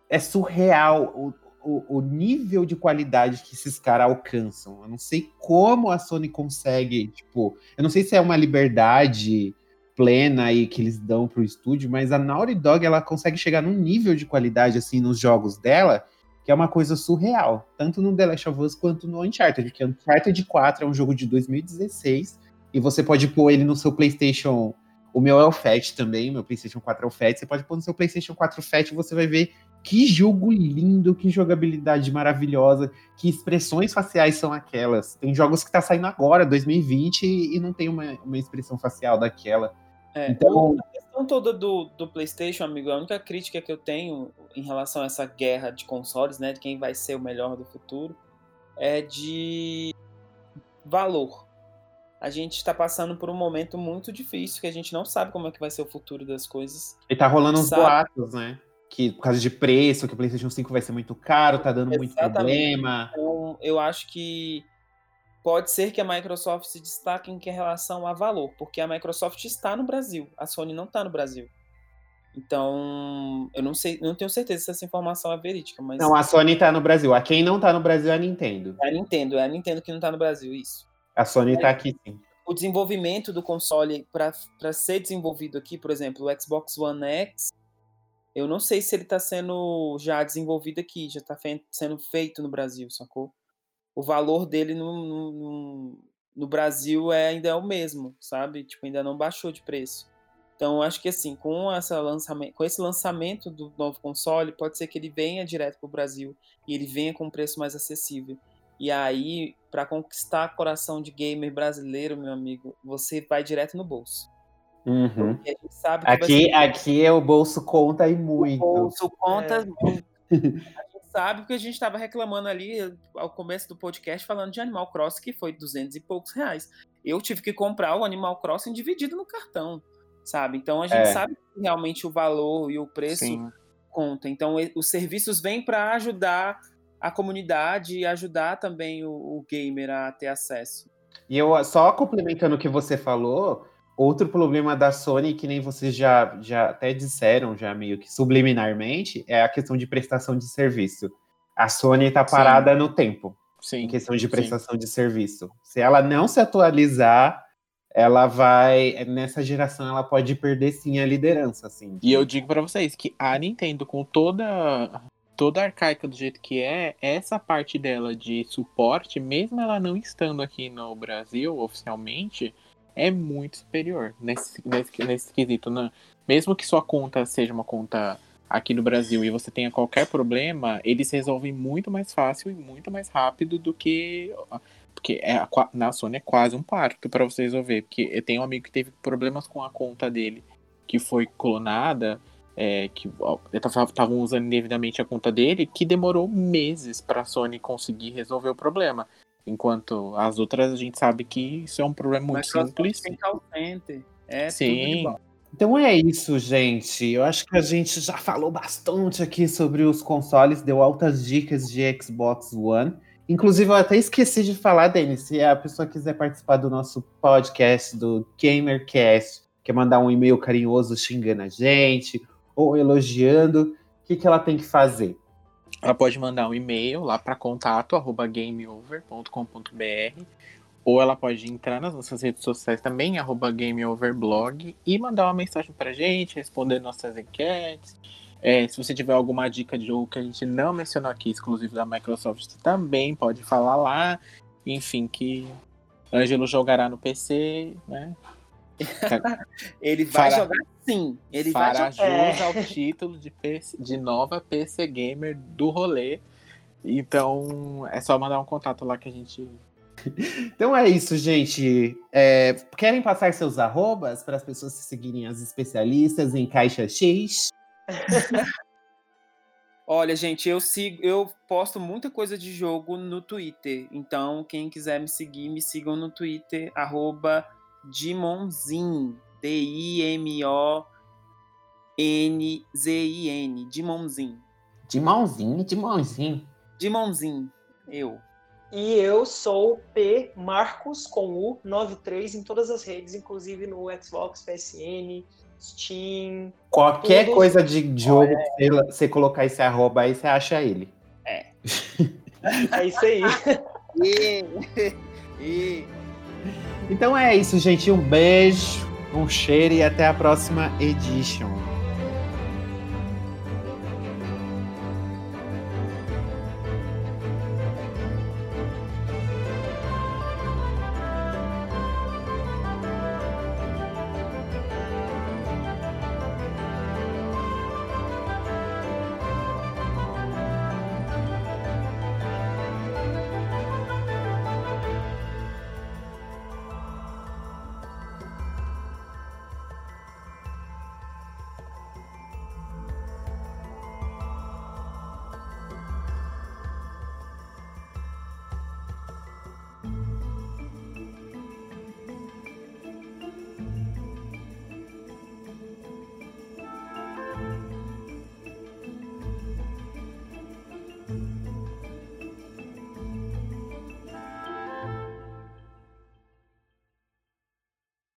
é surreal o, o, o, nível de qualidade que esses caras alcançam. Eu não sei como a Sony consegue, tipo, eu não sei se é uma liberdade plena aí que eles dão pro estúdio, mas a Naughty Dog ela consegue chegar num nível de qualidade assim nos jogos dela que é uma coisa surreal, tanto no The Last of Us quanto no Uncharted, porque Uncharted 4 é um jogo de 2016 e você pode pôr ele no seu PlayStation o meu é o Fat também, meu PlayStation 4 é o Fat. Você pode pôr no seu PlayStation 4 Fat e você vai ver que jogo lindo, que jogabilidade maravilhosa, que expressões faciais são aquelas. Tem jogos que tá saindo agora, 2020, e não tem uma, uma expressão facial daquela. É, então, questão toda do, do PlayStation, amigo, a única crítica que eu tenho em relação a essa guerra de consoles, né, de quem vai ser o melhor do futuro, é de valor. A gente está passando por um momento muito difícil, que a gente não sabe como é que vai ser o futuro das coisas. E tá rolando uns sabe? boatos, né? que por causa de preço, que o PlayStation 5 vai ser muito caro, tá dando Exatamente. muito problema. Então, eu acho que pode ser que a Microsoft se destaque em relação a valor, porque a Microsoft está no Brasil, a Sony não está no Brasil. Então, eu não sei, não tenho certeza se essa informação é verídica, mas. Não, a Sony está no Brasil. A quem não está no Brasil é a Nintendo. É a Nintendo, é a Nintendo que não está no Brasil, isso. A Sony está aqui sim. O desenvolvimento do console para ser desenvolvido aqui, por exemplo, o Xbox One X eu não sei se ele está sendo já desenvolvido aqui, já está fe sendo feito no Brasil, sacou? O valor dele no, no, no, Brasil é, ainda é o mesmo, sabe? Tipo, ainda não baixou de preço. Então, acho que assim, com, essa lançamento, com esse lançamento do novo console, pode ser que ele venha direto para o Brasil e ele venha com um preço mais acessível. E aí, para conquistar coração de gamer brasileiro, meu amigo, você vai direto no bolso. Uhum. Porque a gente sabe que Aqui, aqui é o bolso conta e muito. o bolso conta É. muito. Sabe que a gente estava reclamando ali ao começo do podcast falando de Animal Crossing, que foi 200 e poucos reais. Eu tive que comprar o Animal Crossing dividido no cartão, sabe? Então a gente É. sabe que realmente o valor e o preço Sim. conta. Então, os serviços vêm para ajudar a comunidade e ajudar também o, o gamer a ter acesso. E eu só complementando o que você falou, outro problema da Sony, que nem vocês já, já até disseram, já meio que subliminarmente, é a questão de prestação de serviço. A Sony tá Sim. parada no tempo, em Sim. questão de sim. prestação de serviço. Se ela não se atualizar, ela vai. Nessa geração, ela pode perder sim a liderança, assim. E eu digo pra vocês que a Nintendo, com toda toda arcaica do jeito que é, essa parte dela de suporte, mesmo ela não estando aqui no Brasil oficialmente, é muito superior nesse, nesse, nesse quesito. Né? Mesmo que sua conta seja uma conta aqui no Brasil e você tenha qualquer problema, eles resolvem muito mais fácil e muito mais rápido do que. Porque é, a- na Sony é quase um parto pra você resolver. Porque eu tenho um amigo que teve problemas com a conta dele, que foi clonada, é, que estavam usando indevidamente a conta dele, que demorou meses pra Sony conseguir resolver o problema. Enquanto as outras a gente sabe que isso é um problema muito Microsoft simples. Tem call center. É Sim. Então é isso, gente. Eu acho que a gente já falou bastante aqui sobre os consoles, deu altas dicas de Xbox One. Inclusive, eu até esqueci de falar, Denis, se a pessoa quiser participar do nosso podcast, do GamerCast, quer mandar um e-mail carinhoso xingando a gente ou elogiando, o que, que ela tem que fazer? Ela pode mandar um e-mail lá para contato@gameover.com.br ou ela pode entrar nas nossas redes sociais também, arroba GameOverblog, e mandar uma mensagem pra gente, responder nossas enquetes. É, se você tiver alguma dica de jogo que a gente não mencionou aqui, exclusivo da Microsoft, também pode falar lá. Enfim, que Ângelo jogará no PC, né? Ele vai Fará- jogar sim. Ele vai jogar. jus ao título de, PC de nova PC Gamer do rolê. Então, é só mandar um contato lá que a gente Então é isso, gente. É, querem passar seus arrobas para as pessoas se seguirem as especialistas em Caixa X? Olha, gente, eu sigo, eu posto muita coisa de jogo no Twitter. Então, quem quiser me seguir, me sigam no Twitter, arroba Dimonzin. D-I-M-O-N-Z-I-N. Dimonzin. De mãozinha. Dimonzin. Eu. E eu sou P Marcos com U 93 em todas as redes, inclusive no Xbox, PSN, Steam. Qualquer Tudo- coisa de jogo que você- você colocar esse arroba aí, você acha ele. É isso aí. E, e, Então é isso, gente. Um beijo, um cheiro e até a próxima edition.